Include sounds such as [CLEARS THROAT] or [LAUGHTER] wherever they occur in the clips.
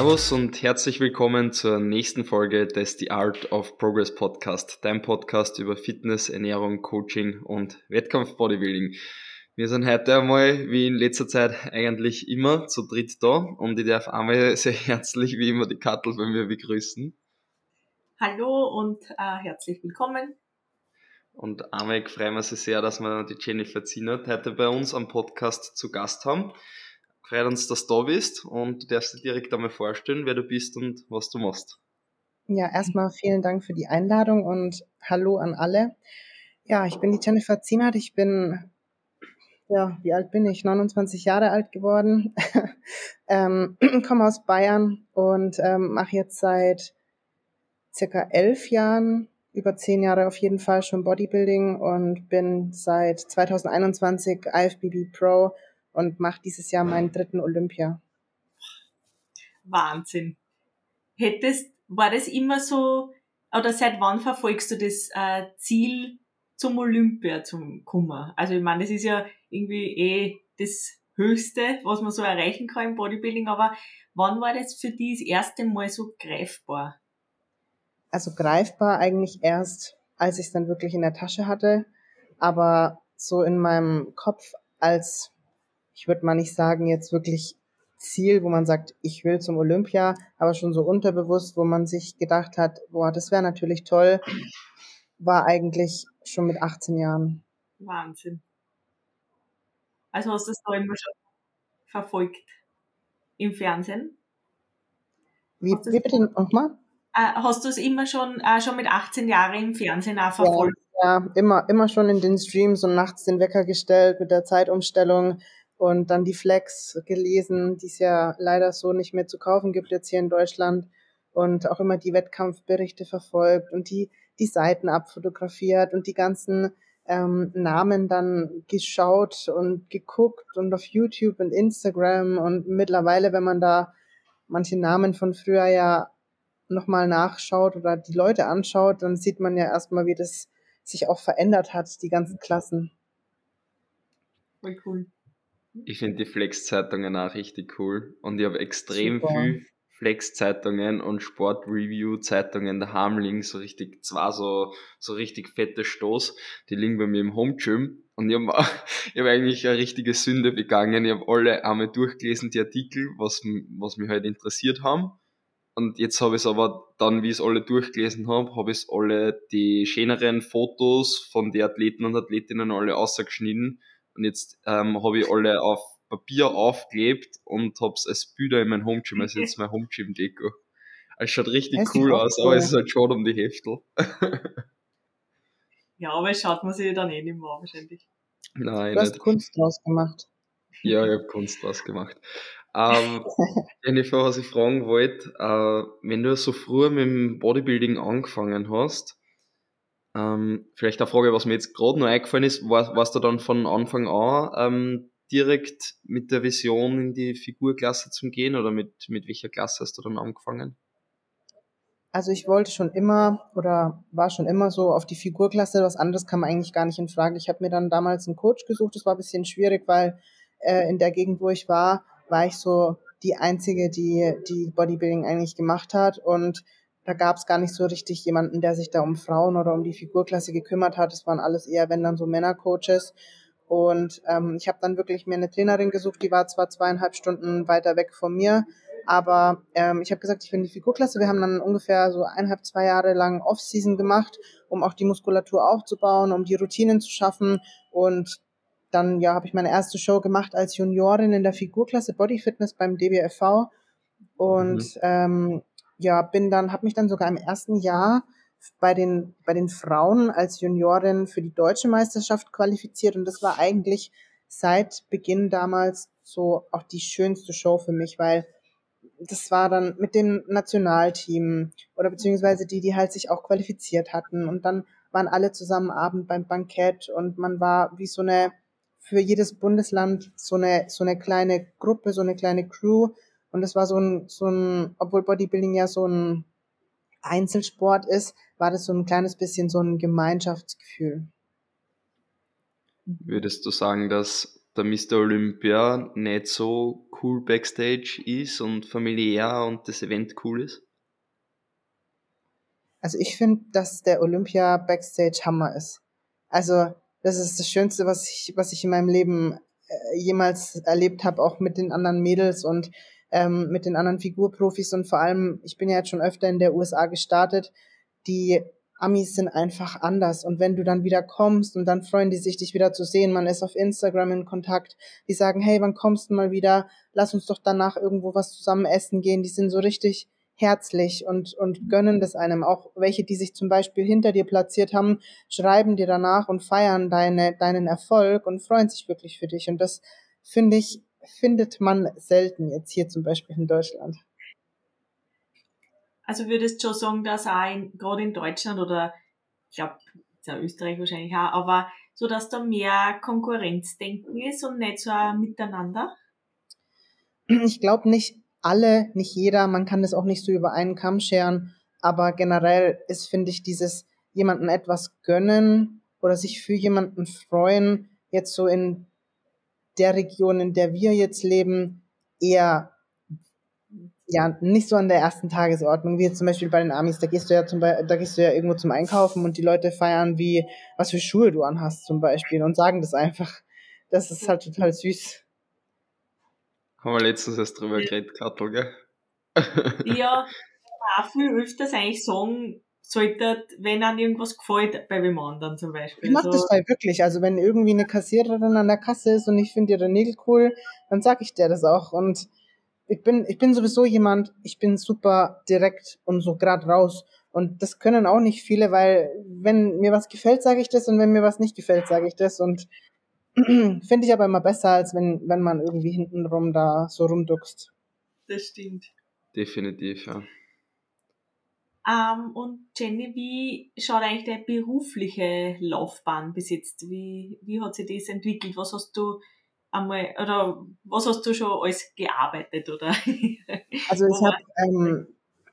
Servus und herzlich willkommen zur nächsten Folge des The Art of Progress Podcast, dein Podcast über Fitness, Ernährung, Coaching und Wettkampf-Bodybuilding. Wir sind heute einmal, wie in letzter Zeit eigentlich immer, zu dritt da und ich darf einmal sehr [LAUGHS] herzlich, wie immer, die Kattel bei mir begrüßen. Hallo und äh, herzlich willkommen. Und einmal freuen wir uns sehr, dass wir die Jennifer Zienert heute bei uns am Podcast zu Gast haben. Freut uns, dass du da bist und du darfst dir direkt einmal vorstellen, wer du bist und was du machst. Ja, erstmal vielen Dank für die Einladung und hallo an alle. Ja, ich bin die Jennifer Zienert. Ich bin, ja, wie alt bin ich? 29 Jahre alt geworden. [LAUGHS] ähm, [CLEARS THROAT] komme aus Bayern und ähm, mache jetzt seit circa elf Jahren, über zehn Jahre auf jeden Fall schon Bodybuilding und bin seit 2021 IFBB Pro und mache dieses Jahr meinen dritten Olympia. Wahnsinn. Hättest, war das immer so, oder seit wann verfolgst du das äh, Ziel, zum Olympia zu kommen? Also ich meine, das ist ja irgendwie eh das Höchste, was man so erreichen kann im Bodybuilding, aber wann war das für dich das erste Mal so greifbar? Also greifbar eigentlich erst, als ich es dann wirklich in der Tasche hatte, aber so in meinem Kopf als ich würde mal nicht sagen, jetzt wirklich Ziel, wo man sagt, ich will zum Olympia, aber schon so unterbewusst, wo man sich gedacht hat, boah, das wäre natürlich toll, war eigentlich schon mit 18 Jahren. Wahnsinn. Also hast du das da immer schon verfolgt im Fernsehen? Wie, wie bitte nochmal? Äh, hast du es immer schon, äh, schon mit 18 Jahren im Fernsehen auch verfolgt? Ja, ja, immer, immer schon in den Streams und nachts den Wecker gestellt mit der Zeitumstellung und dann die Flex gelesen, die es ja leider so nicht mehr zu kaufen gibt jetzt hier in Deutschland und auch immer die Wettkampfberichte verfolgt und die, die Seiten abfotografiert und die ganzen ähm, Namen dann geschaut und geguckt und auf YouTube und Instagram und mittlerweile, wenn man da manche Namen von früher ja nochmal nachschaut oder die Leute anschaut, dann sieht man ja erstmal, wie das sich auch verändert hat, die ganzen Klassen. Voll cool. Ich finde die Flex-Zeitungen auch richtig cool. Und ich habe extrem Super. viel Flex-Zeitungen und Sport-Review-Zeitungen daheim liegen, so richtig, zwar so, so richtig fette Stoß, die liegen bei mir im Home-Gym. Und ich habe [LAUGHS] hab eigentlich eine richtige Sünde begangen. Ich habe alle einmal durchgelesen, die Artikel, was, was mich halt interessiert haben. Und jetzt habe ich es aber dann, wie ich es alle durchgelesen habe, habe ich alle die schöneren Fotos von den Athleten und Athletinnen alle ausgeschnitten und jetzt ähm, habe ich alle auf Papier aufgeklebt und habe es als Bilder in mein Homegym, also jetzt mein Homegym-Deko. Es schaut richtig das cool aus, cool. aber es ist halt schon um die Heftel. [LAUGHS] ja, aber es schaut man sich dann eh nicht mehr wahrscheinlich. Nein, du hast nicht. Kunst draus gemacht. Ja, ich habe Kunst draus gemacht. Ähm, [LAUGHS] Jennifer, was ich fragen wollte, äh, wenn du so früh mit dem Bodybuilding angefangen hast, ähm, vielleicht eine Frage, was mir jetzt gerade noch eingefallen ist, war, warst du dann von Anfang an ähm, direkt mit der Vision in die Figurklasse zu gehen oder mit, mit welcher Klasse hast du dann angefangen? Also ich wollte schon immer oder war schon immer so auf die Figurklasse, was anderes kam eigentlich gar nicht in Frage. Ich habe mir dann damals einen Coach gesucht, das war ein bisschen schwierig, weil äh, in der Gegend, wo ich war, war ich so die Einzige, die, die Bodybuilding eigentlich gemacht hat und da gab es gar nicht so richtig jemanden, der sich da um Frauen oder um die Figurklasse gekümmert hat. Es waren alles eher, wenn dann so Männercoaches. Und ähm, ich habe dann wirklich mir eine Trainerin gesucht, die war zwar zweieinhalb Stunden weiter weg von mir, aber ähm, ich habe gesagt, ich will in die Figurklasse. Wir haben dann ungefähr so eineinhalb, zwei Jahre lang Off-Season gemacht, um auch die Muskulatur aufzubauen, um die Routinen zu schaffen. Und dann ja, habe ich meine erste Show gemacht als Juniorin in der Figurklasse Body Fitness beim DBFV. Und mhm. ähm, ja, bin dann, habe mich dann sogar im ersten Jahr bei den, bei den Frauen als Juniorin für die deutsche Meisterschaft qualifiziert. Und das war eigentlich seit Beginn damals so auch die schönste Show für mich, weil das war dann mit dem Nationalteam oder beziehungsweise die, die halt sich auch qualifiziert hatten. Und dann waren alle zusammen Abend beim Bankett und man war wie so eine für jedes Bundesland so eine so eine kleine Gruppe, so eine kleine Crew, und es war so ein, so ein, obwohl Bodybuilding ja so ein Einzelsport ist, war das so ein kleines bisschen so ein Gemeinschaftsgefühl. Würdest du sagen, dass der Mr. Olympia nicht so cool Backstage ist und familiär und das Event cool ist? Also ich finde, dass der Olympia Backstage Hammer ist. Also das ist das Schönste, was ich, was ich in meinem Leben äh, jemals erlebt habe, auch mit den anderen Mädels und ähm, mit den anderen Figurprofis und vor allem, ich bin ja jetzt schon öfter in der USA gestartet, die Amis sind einfach anders. Und wenn du dann wieder kommst und dann freuen die sich, dich wieder zu sehen, man ist auf Instagram in Kontakt, die sagen, hey, wann kommst du mal wieder? Lass uns doch danach irgendwo was zusammen essen gehen. Die sind so richtig herzlich und, und gönnen das einem. Auch welche, die sich zum Beispiel hinter dir platziert haben, schreiben dir danach und feiern deine, deinen Erfolg und freuen sich wirklich für dich. Und das finde ich, findet man selten jetzt hier zum Beispiel in Deutschland. Also würdest du schon sagen, dass auch in, gerade in Deutschland oder ich glaube, ja Österreich wahrscheinlich auch, aber so dass da mehr Konkurrenzdenken ist und nicht so ein Miteinander? Ich glaube nicht alle, nicht jeder, man kann das auch nicht so über einen Kamm scheren, aber generell ist, finde ich, dieses jemanden etwas gönnen oder sich für jemanden freuen, jetzt so in der Region, in der wir jetzt leben, eher ja, nicht so an der ersten Tagesordnung, wie jetzt zum Beispiel bei den Amis, da gehst du ja zum Beispiel, da gehst du ja irgendwo zum Einkaufen und die Leute feiern, wie, was für Schuhe du anhast zum Beispiel und sagen das einfach. Das ist halt total süß. Haben wir letztens erst drüber geredet, Kattel, gell? ja, auch viel öfters eigentlich sagen, sollte, wenn einem irgendwas gefällt, bei wem anderen zum Beispiel. Ich mach so. das bei wirklich. Also wenn irgendwie eine Kassiererin an der Kasse ist und ich finde ihre Nägel cool, dann sag ich der das auch. Und ich bin, ich bin sowieso jemand, ich bin super direkt und so grad raus. Und das können auch nicht viele, weil wenn mir was gefällt, sage ich das und wenn mir was nicht gefällt, sage ich das. Und [CLEARS THROAT] finde ich aber immer besser, als wenn, wenn man irgendwie hintenrum da so rumduckst. Das stimmt. Definitiv, ja. Ähm, und Jenny, wie schaut eigentlich deine berufliche Laufbahn bis jetzt? Wie, wie hat sich das entwickelt? Was hast du einmal, oder was hast du schon alles gearbeitet, oder? [LAUGHS] Also ich habe, ähm,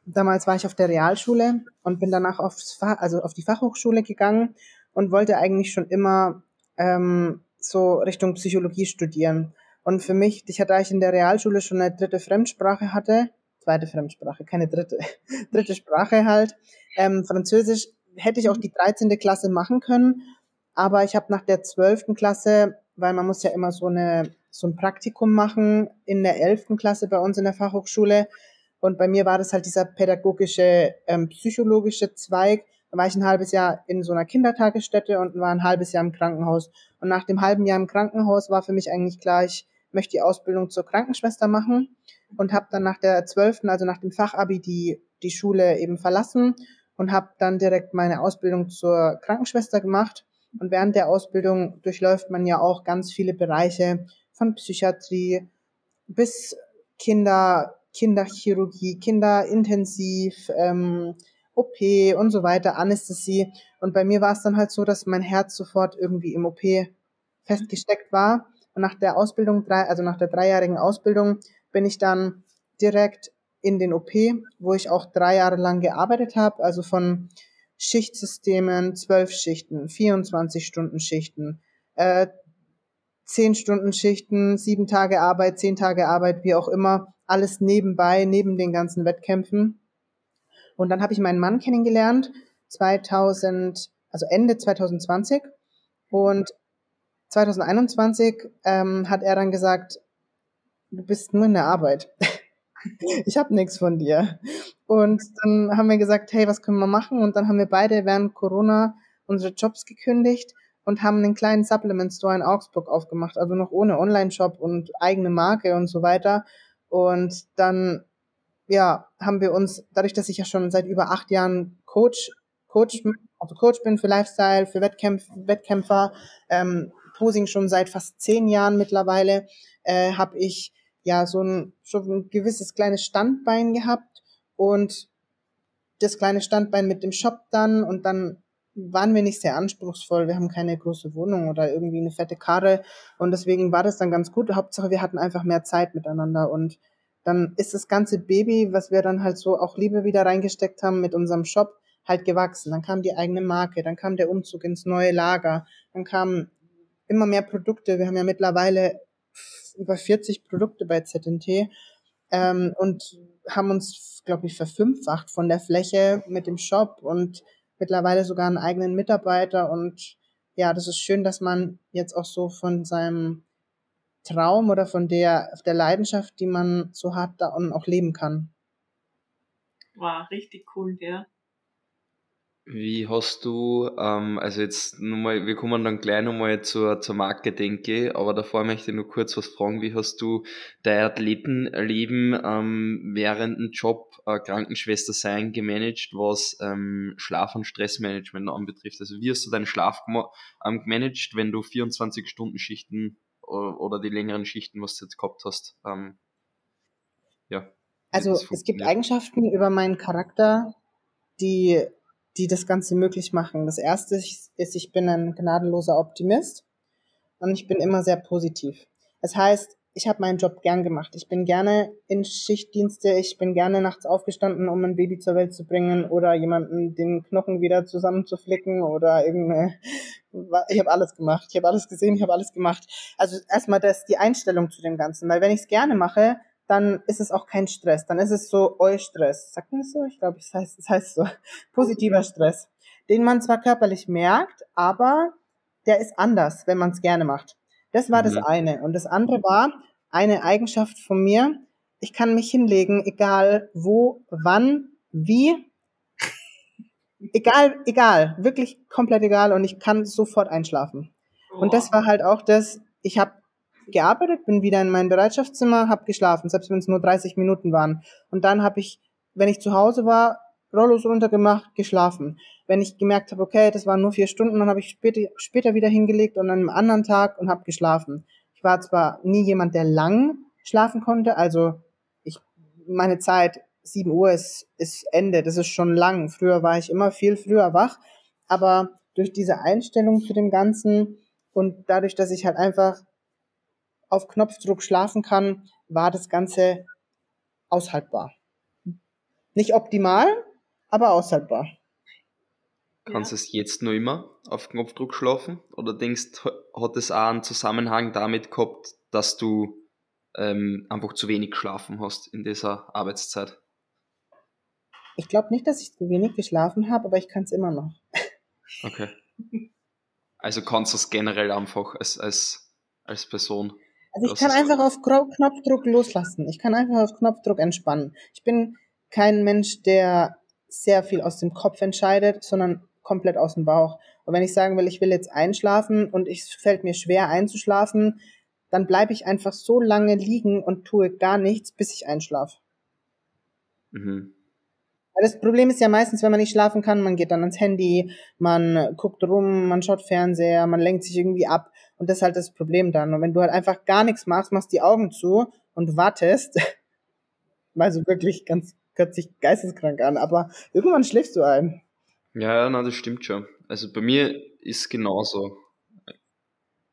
damals war ich auf der Realschule und bin danach aufs Fach, also auf die Fachhochschule gegangen und wollte eigentlich schon immer ähm, so Richtung Psychologie studieren. Und für mich, ich hatte, da ich in der Realschule schon eine dritte Fremdsprache hatte, zweite Fremdsprache, keine dritte, [LAUGHS] dritte Sprache halt, ähm, Französisch, hätte ich auch die 13. Klasse machen können, aber ich habe nach der 12. Klasse weil man muss ja immer so eine so ein Praktikum machen in der elften Klasse bei uns in der Fachhochschule. Und bei mir war das halt dieser pädagogische, ähm, psychologische Zweig. Da war ich ein halbes Jahr in so einer Kindertagesstätte und war ein halbes Jahr im Krankenhaus. Und nach dem halben Jahr im Krankenhaus war für mich eigentlich klar, ich möchte die Ausbildung zur Krankenschwester machen und habe dann nach der zwölften, also nach dem Fachabi, die, die Schule eben verlassen und habe dann direkt meine Ausbildung zur Krankenschwester gemacht und während der Ausbildung durchläuft man ja auch ganz viele Bereiche von Psychiatrie bis Kinder, Kinderchirurgie, Kinderintensiv, ähm, OP und so weiter, Anästhesie. Und bei mir war es dann halt so, dass mein Herz sofort irgendwie im OP festgesteckt war. Und nach der Ausbildung, also nach der dreijährigen Ausbildung, bin ich dann direkt in den OP, wo ich auch drei Jahre lang gearbeitet habe, also von Schichtsystemen, zwölf Schichten, 24 Stunden Schichten, äh, 10 Stunden Schichten, sieben Tage Arbeit, zehn Tage Arbeit, wie auch immer, alles nebenbei, neben den ganzen Wettkämpfen. Und dann habe ich meinen Mann kennengelernt, 2000, also Ende 2020. Und 2021 ähm, hat er dann gesagt, du bist nur in der Arbeit. [LAUGHS] ich habe nichts von dir. Und dann haben wir gesagt, hey, was können wir machen? Und dann haben wir beide während Corona unsere Jobs gekündigt und haben einen kleinen Supplement Store in Augsburg aufgemacht, also noch ohne Online-Shop und eigene Marke und so weiter. Und dann, ja, haben wir uns, dadurch, dass ich ja schon seit über acht Jahren Coach, Coach, also Coach bin für Lifestyle, für Wettkämpf, Wettkämpfer, ähm, Posing schon seit fast zehn Jahren mittlerweile, äh, habe ich ja so ein, so ein gewisses kleines Standbein gehabt und das kleine Standbein mit dem Shop dann und dann waren wir nicht sehr anspruchsvoll. Wir haben keine große Wohnung oder irgendwie eine fette Karre und deswegen war das dann ganz gut. Hauptsache, wir hatten einfach mehr Zeit miteinander und dann ist das ganze Baby, was wir dann halt so auch Liebe wieder reingesteckt haben mit unserem Shop, halt gewachsen. Dann kam die eigene Marke, dann kam der Umzug ins neue Lager, dann kamen immer mehr Produkte. Wir haben ja mittlerweile über 40 Produkte bei ZNT ähm, und haben uns, glaube ich, verfünffacht von der Fläche mit dem Shop und mittlerweile sogar einen eigenen Mitarbeiter. Und ja, das ist schön, dass man jetzt auch so von seinem Traum oder von der, der Leidenschaft, die man so hat, da auch leben kann. War richtig cool, ja. Wie hast du, ähm, also jetzt nochmal, wir kommen dann gleich nochmal zur, zur Marke, denke ich, aber davor möchte ich nur kurz was fragen. Wie hast du dein Athletenleben ähm, während dem Job äh, Krankenschwester sein gemanagt, was ähm, Schlaf- und Stressmanagement anbetrifft? Also wie hast du deinen Schlaf ähm, gemanagt, wenn du 24-Stunden-Schichten oder, oder, die längeren Schichten, was du jetzt gehabt hast? Ähm, ja. Also es gibt Eigenschaften über meinen Charakter, die die das Ganze möglich machen. Das erste ist, ich bin ein gnadenloser Optimist und ich bin immer sehr positiv. Das heißt, ich habe meinen Job gern gemacht. Ich bin gerne in Schichtdienste, ich bin gerne nachts aufgestanden, um ein Baby zur Welt zu bringen oder jemanden den Knochen wieder zusammenzuflicken oder irgendeine. Ich habe alles gemacht. Ich habe alles gesehen, ich habe alles gemacht. Also erstmal das die Einstellung zu dem Ganzen, weil wenn ich es gerne mache, dann ist es auch kein Stress. Dann ist es so Eustress. Sagt man das so? Ich glaube, es heißt, es heißt so. [LAUGHS] Positiver Stress. Den man zwar körperlich merkt, aber der ist anders, wenn man es gerne macht. Das war mhm. das eine. Und das andere war eine Eigenschaft von mir. Ich kann mich hinlegen, egal wo, wann, wie. Egal, egal, wirklich komplett egal und ich kann sofort einschlafen. Oh. Und das war halt auch das, ich habe gearbeitet, bin wieder in mein Bereitschaftszimmer, habe geschlafen, selbst wenn es nur 30 Minuten waren. Und dann habe ich, wenn ich zu Hause war, Rollos runtergemacht, geschlafen. Wenn ich gemerkt habe, okay, das waren nur vier Stunden, dann habe ich später, später wieder hingelegt und an einem anderen Tag und habe geschlafen. Ich war zwar nie jemand, der lang schlafen konnte, also ich, meine Zeit, 7 Uhr ist, ist Ende, das ist schon lang. Früher war ich immer viel früher wach, aber durch diese Einstellung zu dem Ganzen und dadurch, dass ich halt einfach auf Knopfdruck schlafen kann, war das Ganze aushaltbar. Nicht optimal, aber aushaltbar. Kannst du es jetzt nur immer auf Knopfdruck schlafen? Oder denkst hat es auch einen Zusammenhang damit gehabt, dass du ähm, einfach zu wenig geschlafen hast in dieser Arbeitszeit? Ich glaube nicht, dass ich zu wenig geschlafen habe, aber ich kann es immer noch. Okay. Also kannst du es generell einfach als, als, als Person also ich kann einfach auf Knopfdruck loslassen. Ich kann einfach auf Knopfdruck entspannen. Ich bin kein Mensch, der sehr viel aus dem Kopf entscheidet, sondern komplett aus dem Bauch. Und wenn ich sagen will, ich will jetzt einschlafen und es fällt mir schwer einzuschlafen, dann bleibe ich einfach so lange liegen und tue gar nichts, bis ich einschlafe. Mhm. Das Problem ist ja meistens, wenn man nicht schlafen kann, man geht dann ans Handy, man guckt rum, man schaut Fernseher, man lenkt sich irgendwie ab. Und das ist halt das Problem dann. Und wenn du halt einfach gar nichts machst, machst die Augen zu und wartest, [LAUGHS] mal so wirklich ganz, hört sich geisteskrank an, aber irgendwann schläfst du ein. Ja, na, das stimmt schon. Also bei mir ist genauso.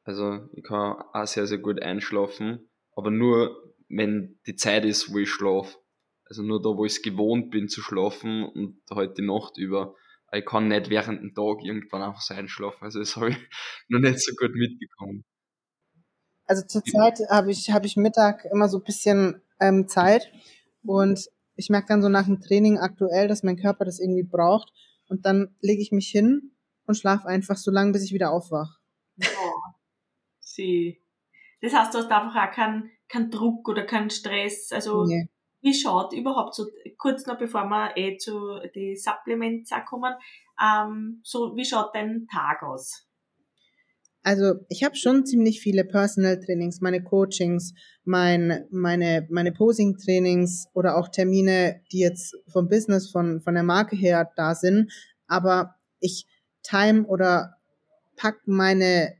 Also ich kann auch sehr, sehr gut einschlafen, aber nur, wenn die Zeit ist, wo ich schlafe. Also nur da, wo ich es gewohnt bin zu schlafen und halt die Nacht über. Ich kann nicht während dem Tag irgendwann einfach so einschlafen. Also das habe ich [LAUGHS] noch nicht so gut mitbekommen. Also zurzeit habe ich, habe ich Mittag immer so ein bisschen ähm, Zeit und ich merke dann so nach dem Training aktuell, dass mein Körper das irgendwie braucht und dann lege ich mich hin und schlafe einfach so lange, bis ich wieder aufwache. Oh, sie. Das heißt, du hast einfach auch keinen kein Druck oder keinen Stress. Also nee. Wie schaut überhaupt so, kurz noch bevor wir eh zu die Supplements kommen, ähm, so wie schaut dein Tag aus? Also ich habe schon ziemlich viele Personal Trainings, meine Coachings, mein, meine, meine Posing Trainings oder auch Termine, die jetzt vom Business, von, von der Marke her da sind. Aber ich time oder pack meine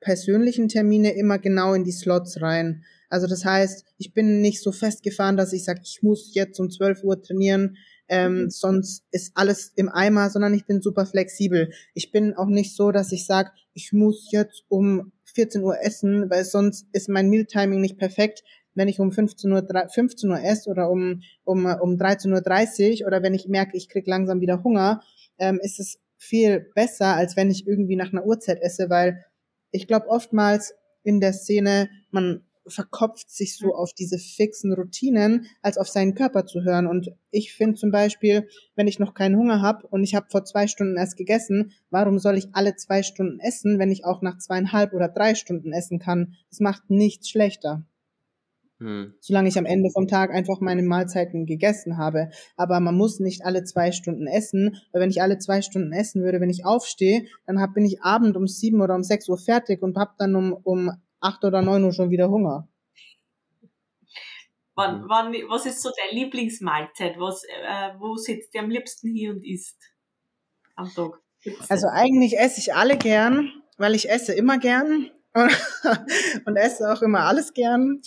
persönlichen Termine immer genau in die Slots rein. Also das heißt, ich bin nicht so festgefahren, dass ich sage, ich muss jetzt um 12 Uhr trainieren, ähm, mhm. sonst ist alles im Eimer, sondern ich bin super flexibel. Ich bin auch nicht so, dass ich sage, ich muss jetzt um 14 Uhr essen, weil sonst ist mein Mealtiming nicht perfekt. Wenn ich um 15 Uhr, 15 Uhr esse oder um, um, um 13.30 Uhr oder wenn ich merke, ich krieg langsam wieder Hunger, ähm, ist es viel besser, als wenn ich irgendwie nach einer Uhrzeit esse, weil ich glaube oftmals in der Szene, man verkopft sich so auf diese fixen Routinen, als auf seinen Körper zu hören. Und ich finde zum Beispiel, wenn ich noch keinen Hunger habe und ich habe vor zwei Stunden erst gegessen, warum soll ich alle zwei Stunden essen, wenn ich auch nach zweieinhalb oder drei Stunden essen kann? Das macht nichts schlechter. Hm. Solange ich am Ende vom Tag einfach meine Mahlzeiten gegessen habe. Aber man muss nicht alle zwei Stunden essen, weil wenn ich alle zwei Stunden essen würde, wenn ich aufstehe, dann hab, bin ich Abend um sieben oder um sechs Uhr fertig und hab dann um, um acht oder neun Uhr schon wieder Hunger. Wann, wann, was ist so deine Lieblingsmahlzeit? Was, äh, wo sitzt ihr am liebsten hier und isst am Tag? Gibt's also eigentlich esse ich alle gern, weil ich esse immer gern [LAUGHS] und esse auch immer alles gern.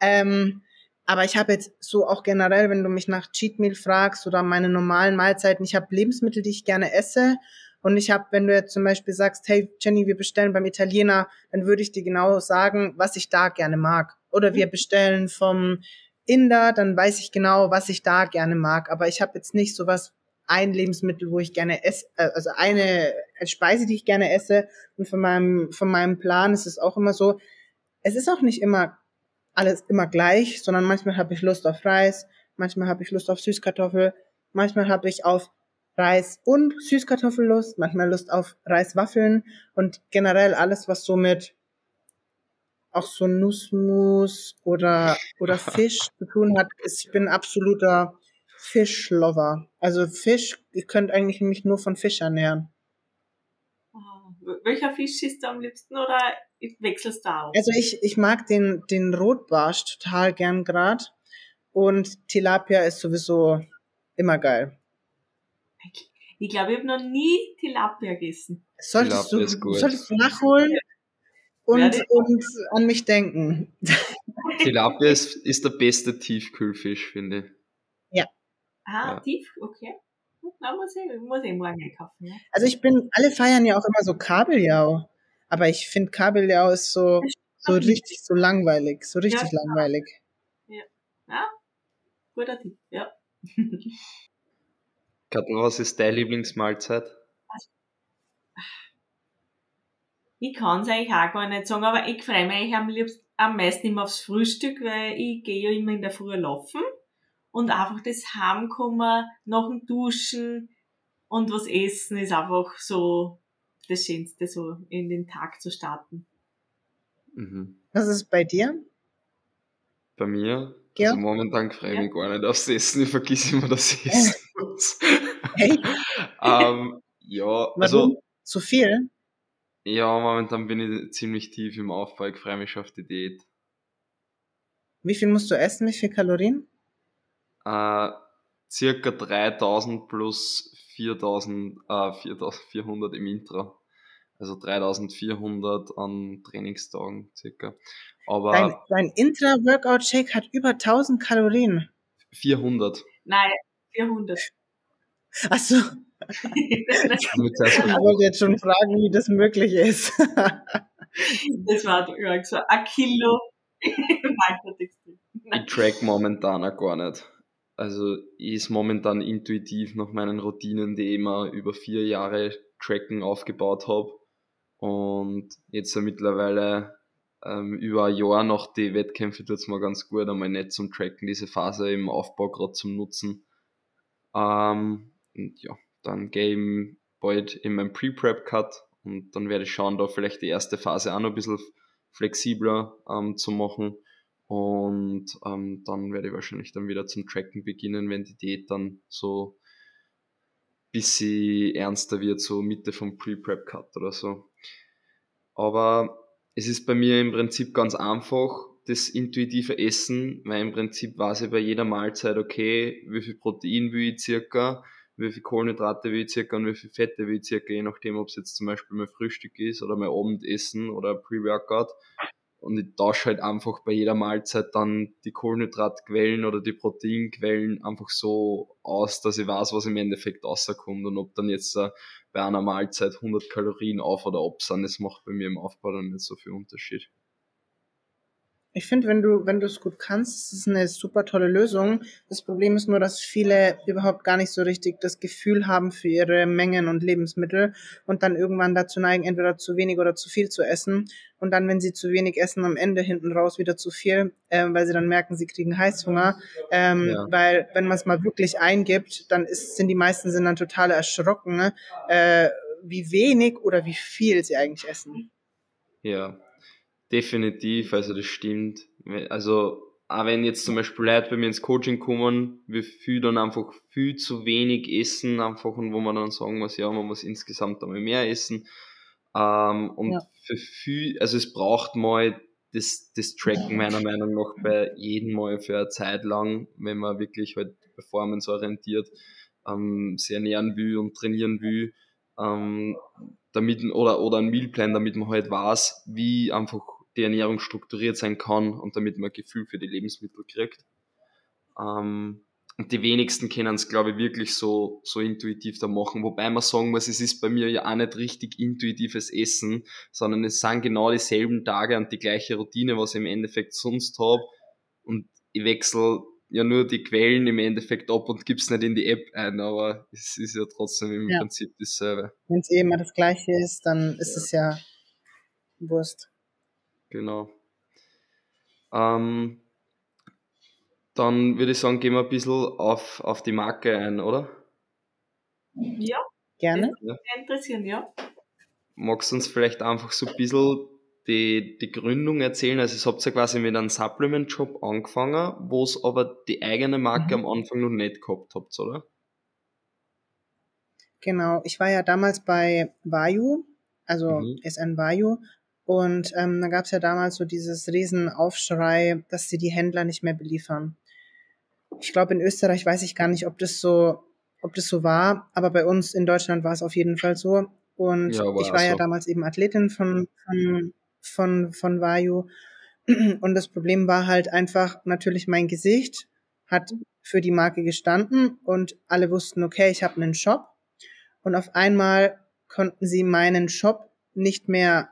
Ähm, aber ich habe jetzt so auch generell, wenn du mich nach Cheat Meal fragst oder meine normalen Mahlzeiten, ich habe Lebensmittel, die ich gerne esse. Und ich habe, wenn du jetzt zum Beispiel sagst, hey Jenny, wir bestellen beim Italiener, dann würde ich dir genau sagen, was ich da gerne mag. Oder wir bestellen vom Inder, dann weiß ich genau, was ich da gerne mag. Aber ich habe jetzt nicht so was, ein Lebensmittel, wo ich gerne esse, äh, also eine Speise, die ich gerne esse. Und von meinem, von meinem Plan ist es auch immer so, es ist auch nicht immer alles immer gleich, sondern manchmal habe ich Lust auf Reis, manchmal habe ich Lust auf Süßkartoffel, manchmal habe ich auf Reis und Süßkartoffel Lust, manchmal Lust auf Reiswaffeln und generell alles, was so mit auch so Nussmus oder, oder Fisch zu tun hat, ist, ich bin absoluter Fischlover. Also Fisch, ihr könnt eigentlich mich nur von Fisch ernähren. Welcher Fisch ist am liebsten oder wechselst du auch? Also ich, ich mag den, den Rotbarsch total gern grad. Und Tilapia ist sowieso immer geil. Ich glaube, ich habe noch nie Tilapia gegessen. Solltest, du, solltest du nachholen und, und an mich denken. Tilapia ist, ist der beste Tiefkühlfisch, finde ich. Ja. Ah, ja. tief, okay. Na, muss ich, muss ich morgen einkaufen. Ja. Also ich bin, alle feiern ja auch immer so Kabeljau. Aber ich finde Kabeljau ist so, so richtig so langweilig, so richtig ja, langweilig. Ja. ja, guter Tipp, ja. [LAUGHS] Katrin, was ist deine Lieblingsmahlzeit? Ich kann es eigentlich auch gar nicht sagen, aber ich freue mich eigentlich am, liebsten, am meisten immer aufs Frühstück, weil ich gehe ja immer in der Früh laufen und einfach das Heimkommen nach dem Duschen und was essen ist einfach so das Schönste, so in den Tag zu starten. Mhm. Was ist bei dir? Bei mir? Ja. Also momentan freue ich ja. mich gar nicht aufs Essen, ich vergesse immer, dass ich [LAUGHS] essen muss. Hey. [LAUGHS] ähm, ja, Warum? also. Zu viel? Ja, momentan bin ich ziemlich tief im Aufbau. Ich freue mich auf die Diät. Wie viel musst du essen? Wie viel Kalorien? Äh, circa 3000 plus 4000, äh, 4400 im Intra. Also 3400 an Trainingstagen circa. Aber dein, dein Intra-Workout-Shake hat über 1000 Kalorien. 400. Nein, 400. Achso. ich wollte jetzt schon fragen, wie das möglich ist. das war so ein Kilo. [LAUGHS] ich track momentan auch gar nicht. Also ich ist momentan intuitiv nach meinen Routinen, die ich immer über vier Jahre Tracken aufgebaut habe. Und jetzt ja mittlerweile ähm, über ein Jahr nach die Wettkämpfe tut es mir ganz gut, einmal nicht zum Tracken, diese Phase im Aufbau gerade zum Nutzen. Ähm, und ja, dann ich bald in meinen Pre-Prep-Cut und dann werde ich schauen, da vielleicht die erste Phase auch noch ein bisschen flexibler ähm, zu machen. Und ähm, dann werde ich wahrscheinlich dann wieder zum Tracken beginnen, wenn die Diät dann so bisschen ernster wird, so Mitte vom Pre-Prep-Cut oder so. Aber es ist bei mir im Prinzip ganz einfach, das intuitive Essen, weil im Prinzip weiß ich bei jeder Mahlzeit, okay, wie viel Protein will ich circa, wie viel Kohlenhydrate will ich circa und wie viel Fette will ich circa, je nachdem, ob es jetzt zum Beispiel mein Frühstück ist oder mein Abendessen oder Pre-Workout. Und ich tausche halt einfach bei jeder Mahlzeit dann die Kohlenhydratquellen oder die Proteinquellen einfach so aus, dass ich weiß, was im Endeffekt rauskommt und ob dann jetzt uh, bei einer Mahlzeit 100 Kalorien auf oder ab sind, das macht bei mir im Aufbau dann nicht so viel Unterschied. Ich finde, wenn du, wenn du es gut kannst, ist es eine super tolle Lösung. Das Problem ist nur, dass viele überhaupt gar nicht so richtig das Gefühl haben für ihre Mengen und Lebensmittel und dann irgendwann dazu neigen, entweder zu wenig oder zu viel zu essen. Und dann, wenn sie zu wenig essen, am Ende hinten raus wieder zu viel, äh, weil sie dann merken, sie kriegen Heißhunger. Ähm, ja. Weil, wenn man es mal wirklich eingibt, dann ist, sind die meisten sind dann total erschrocken, ne? äh, wie wenig oder wie viel sie eigentlich essen. Ja, Definitiv, also das stimmt. Also, auch wenn jetzt zum Beispiel Leute bei mir ins Coaching kommen, wie viel dann einfach viel zu wenig essen, einfach und wo man dann sagen muss, ja, man muss insgesamt einmal mehr essen. Ähm, und ja. für viel, also es braucht mal das, das Tracken meiner Meinung nach bei jedem Mal für eine Zeit lang, wenn man wirklich halt performanceorientiert ähm, sich ernähren will und trainieren will. Ähm, damit, oder, oder ein Mealplan, damit man halt weiß, wie einfach die Ernährung strukturiert sein kann und damit man ein Gefühl für die Lebensmittel kriegt. Ähm, und die wenigsten können es, glaube ich, wirklich so, so intuitiv da machen. Wobei man sagen muss, es ist bei mir ja auch nicht richtig intuitives Essen, sondern es sind genau dieselben Tage und die gleiche Routine, was ich im Endeffekt sonst habe. Und ich wechsle ja nur die Quellen im Endeffekt ab und gib's nicht in die App ein, aber es ist ja trotzdem im ja. Prinzip dasselbe. Wenn es eh immer das gleiche ist, dann ist ja. es ja Wurst. Genau. Ähm, dann würde ich sagen, gehen wir ein bisschen auf, auf die Marke ein, oder? Ja. Gerne. Ja. interessieren, ja. Magst du uns vielleicht einfach so ein bisschen die, die Gründung erzählen? Also, es habt ja quasi mit einem Supplement-Shop angefangen, wo es aber die eigene Marke mhm. am Anfang noch nicht gehabt habt, oder? Genau. Ich war ja damals bei Vayu, also mhm. SN Vayu, und ähm, da gab es ja damals so dieses Riesenaufschrei, dass sie die Händler nicht mehr beliefern. Ich glaube, in Österreich weiß ich gar nicht, ob das so, ob das so war, aber bei uns in Deutschland war es auf jeden Fall so. Und ja, ich war so. ja damals eben Athletin von, von, von, von Vayu. Und das Problem war halt einfach natürlich mein Gesicht hat für die Marke gestanden und alle wussten, okay, ich habe einen Shop. Und auf einmal konnten sie meinen Shop nicht mehr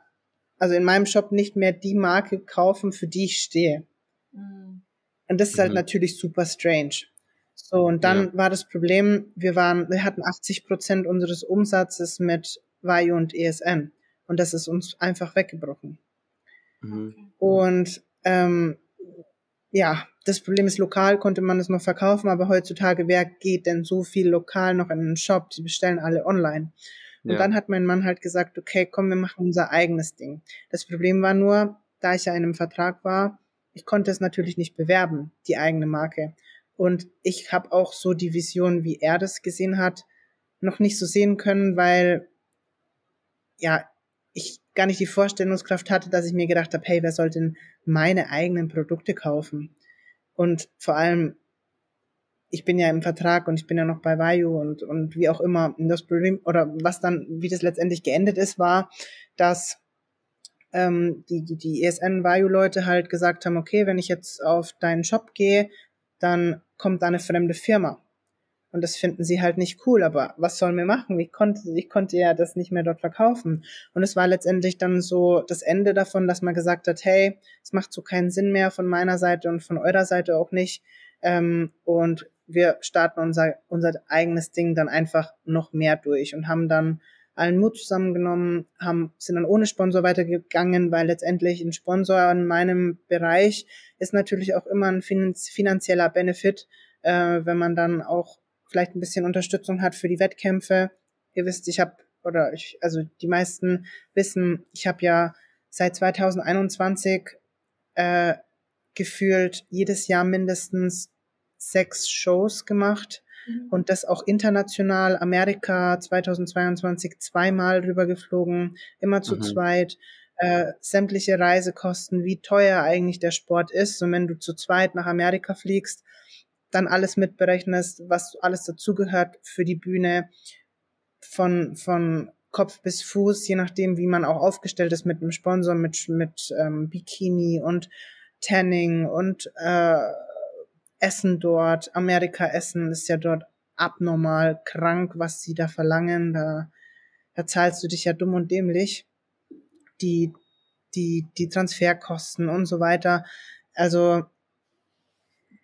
also in meinem Shop nicht mehr die Marke kaufen, für die ich stehe. Mhm. Und das ist halt mhm. natürlich super strange. So, und dann ja. war das Problem, wir waren, wir hatten 80 Prozent unseres Umsatzes mit Vayu und ESN. Und das ist uns einfach weggebrochen. Mhm. Und ähm, ja, das Problem ist, lokal konnte man es noch verkaufen, aber heutzutage, wer geht denn so viel lokal noch in einen Shop? Die bestellen alle online. Und ja. dann hat mein Mann halt gesagt, okay, komm, wir machen unser eigenes Ding. Das Problem war nur, da ich ja in einem Vertrag war, ich konnte es natürlich nicht bewerben, die eigene Marke. Und ich habe auch so die Vision, wie er das gesehen hat, noch nicht so sehen können, weil ja, ich gar nicht die Vorstellungskraft hatte, dass ich mir gedacht habe, hey, wer soll denn meine eigenen Produkte kaufen? Und vor allem, ich bin ja im Vertrag und ich bin ja noch bei Vayu und, und wie auch immer. Das oder was dann, wie das letztendlich geendet ist, war, dass ähm, die, die, die ESN-Vayu-Leute halt gesagt haben, okay, wenn ich jetzt auf deinen Shop gehe, dann kommt da eine fremde Firma. Und das finden sie halt nicht cool, aber was sollen wir machen? Ich konnte, ich konnte ja das nicht mehr dort verkaufen. Und es war letztendlich dann so das Ende davon, dass man gesagt hat, hey, es macht so keinen Sinn mehr von meiner Seite und von eurer Seite auch nicht. Ähm, und wir starten unser, unser eigenes Ding dann einfach noch mehr durch und haben dann allen Mut zusammengenommen, haben, sind dann ohne Sponsor weitergegangen, weil letztendlich ein Sponsor in meinem Bereich ist natürlich auch immer ein finanzieller Benefit, äh, wenn man dann auch vielleicht ein bisschen Unterstützung hat für die Wettkämpfe. Ihr wisst, ich habe, oder ich, also die meisten wissen, ich habe ja seit 2021 äh, gefühlt jedes Jahr mindestens sechs Shows gemacht mhm. und das auch international. Amerika 2022 zweimal rübergeflogen, immer zu mhm. zweit. Äh, sämtliche Reisekosten, wie teuer eigentlich der Sport ist. Und wenn du zu zweit nach Amerika fliegst, dann alles mitberechnest, was alles dazugehört für die Bühne, von, von Kopf bis Fuß, je nachdem, wie man auch aufgestellt ist mit einem Sponsor, mit, mit ähm, Bikini und Tanning und äh, Essen dort, Amerika Essen ist ja dort abnormal krank, was sie da verlangen. Da, da zahlst du dich ja dumm und dämlich. Die die, die Transferkosten und so weiter. Also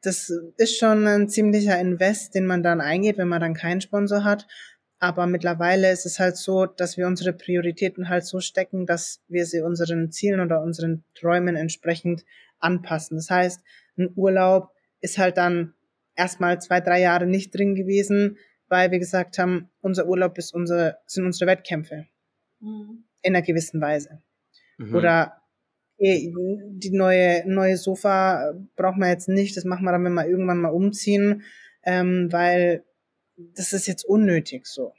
das ist schon ein ziemlicher Invest, den man dann eingeht, wenn man dann keinen Sponsor hat. Aber mittlerweile ist es halt so, dass wir unsere Prioritäten halt so stecken, dass wir sie unseren Zielen oder unseren Träumen entsprechend anpassen. Das heißt, ein Urlaub ist halt dann erstmal zwei, drei Jahre nicht drin gewesen, weil wir gesagt haben, unser Urlaub ist unsere, sind unsere Wettkämpfe. Mhm. In einer gewissen Weise. Mhm. Oder die neue, neue Sofa braucht man jetzt nicht, das machen wir dann, wenn wir irgendwann mal umziehen, ähm, weil das ist jetzt unnötig so.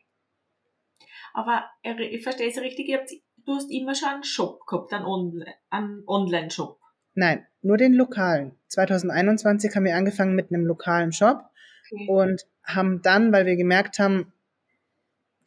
Aber ich verstehe es richtig, du hast immer schon einen Shop gehabt, einen, Online, einen Online-Shop. Nein, nur den lokalen. 2021 haben wir angefangen mit einem lokalen Shop okay. und haben dann, weil wir gemerkt haben,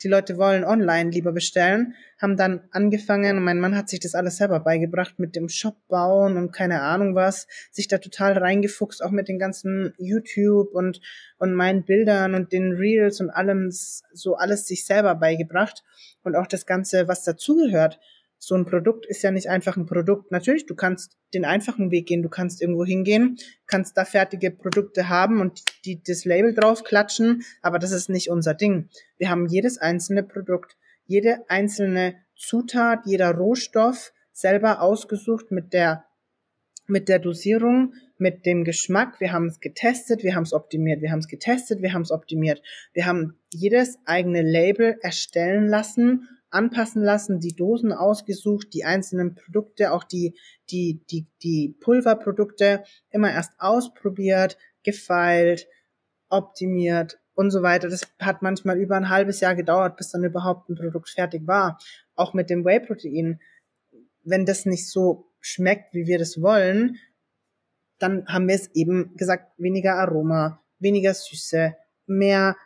die Leute wollen online lieber bestellen, haben dann angefangen, und mein Mann hat sich das alles selber beigebracht mit dem Shop bauen und keine Ahnung was, sich da total reingefuchst, auch mit den ganzen YouTube und, und meinen Bildern und den Reels und allem, so alles sich selber beigebracht und auch das Ganze, was dazugehört so ein Produkt ist ja nicht einfach ein Produkt. Natürlich, du kannst den einfachen Weg gehen, du kannst irgendwo hingehen, kannst da fertige Produkte haben und die das Label drauf klatschen, aber das ist nicht unser Ding. Wir haben jedes einzelne Produkt, jede einzelne Zutat, jeder Rohstoff selber ausgesucht mit der mit der Dosierung, mit dem Geschmack. Wir haben es getestet, wir haben es optimiert, wir haben es getestet, wir haben es optimiert. Wir haben jedes eigene Label erstellen lassen anpassen lassen, die Dosen ausgesucht, die einzelnen Produkte, auch die, die, die, die Pulverprodukte immer erst ausprobiert, gefeilt, optimiert und so weiter. Das hat manchmal über ein halbes Jahr gedauert, bis dann überhaupt ein Produkt fertig war. Auch mit dem Whey-Protein. Wenn das nicht so schmeckt, wie wir das wollen, dann haben wir es eben gesagt, weniger Aroma, weniger Süße, mehr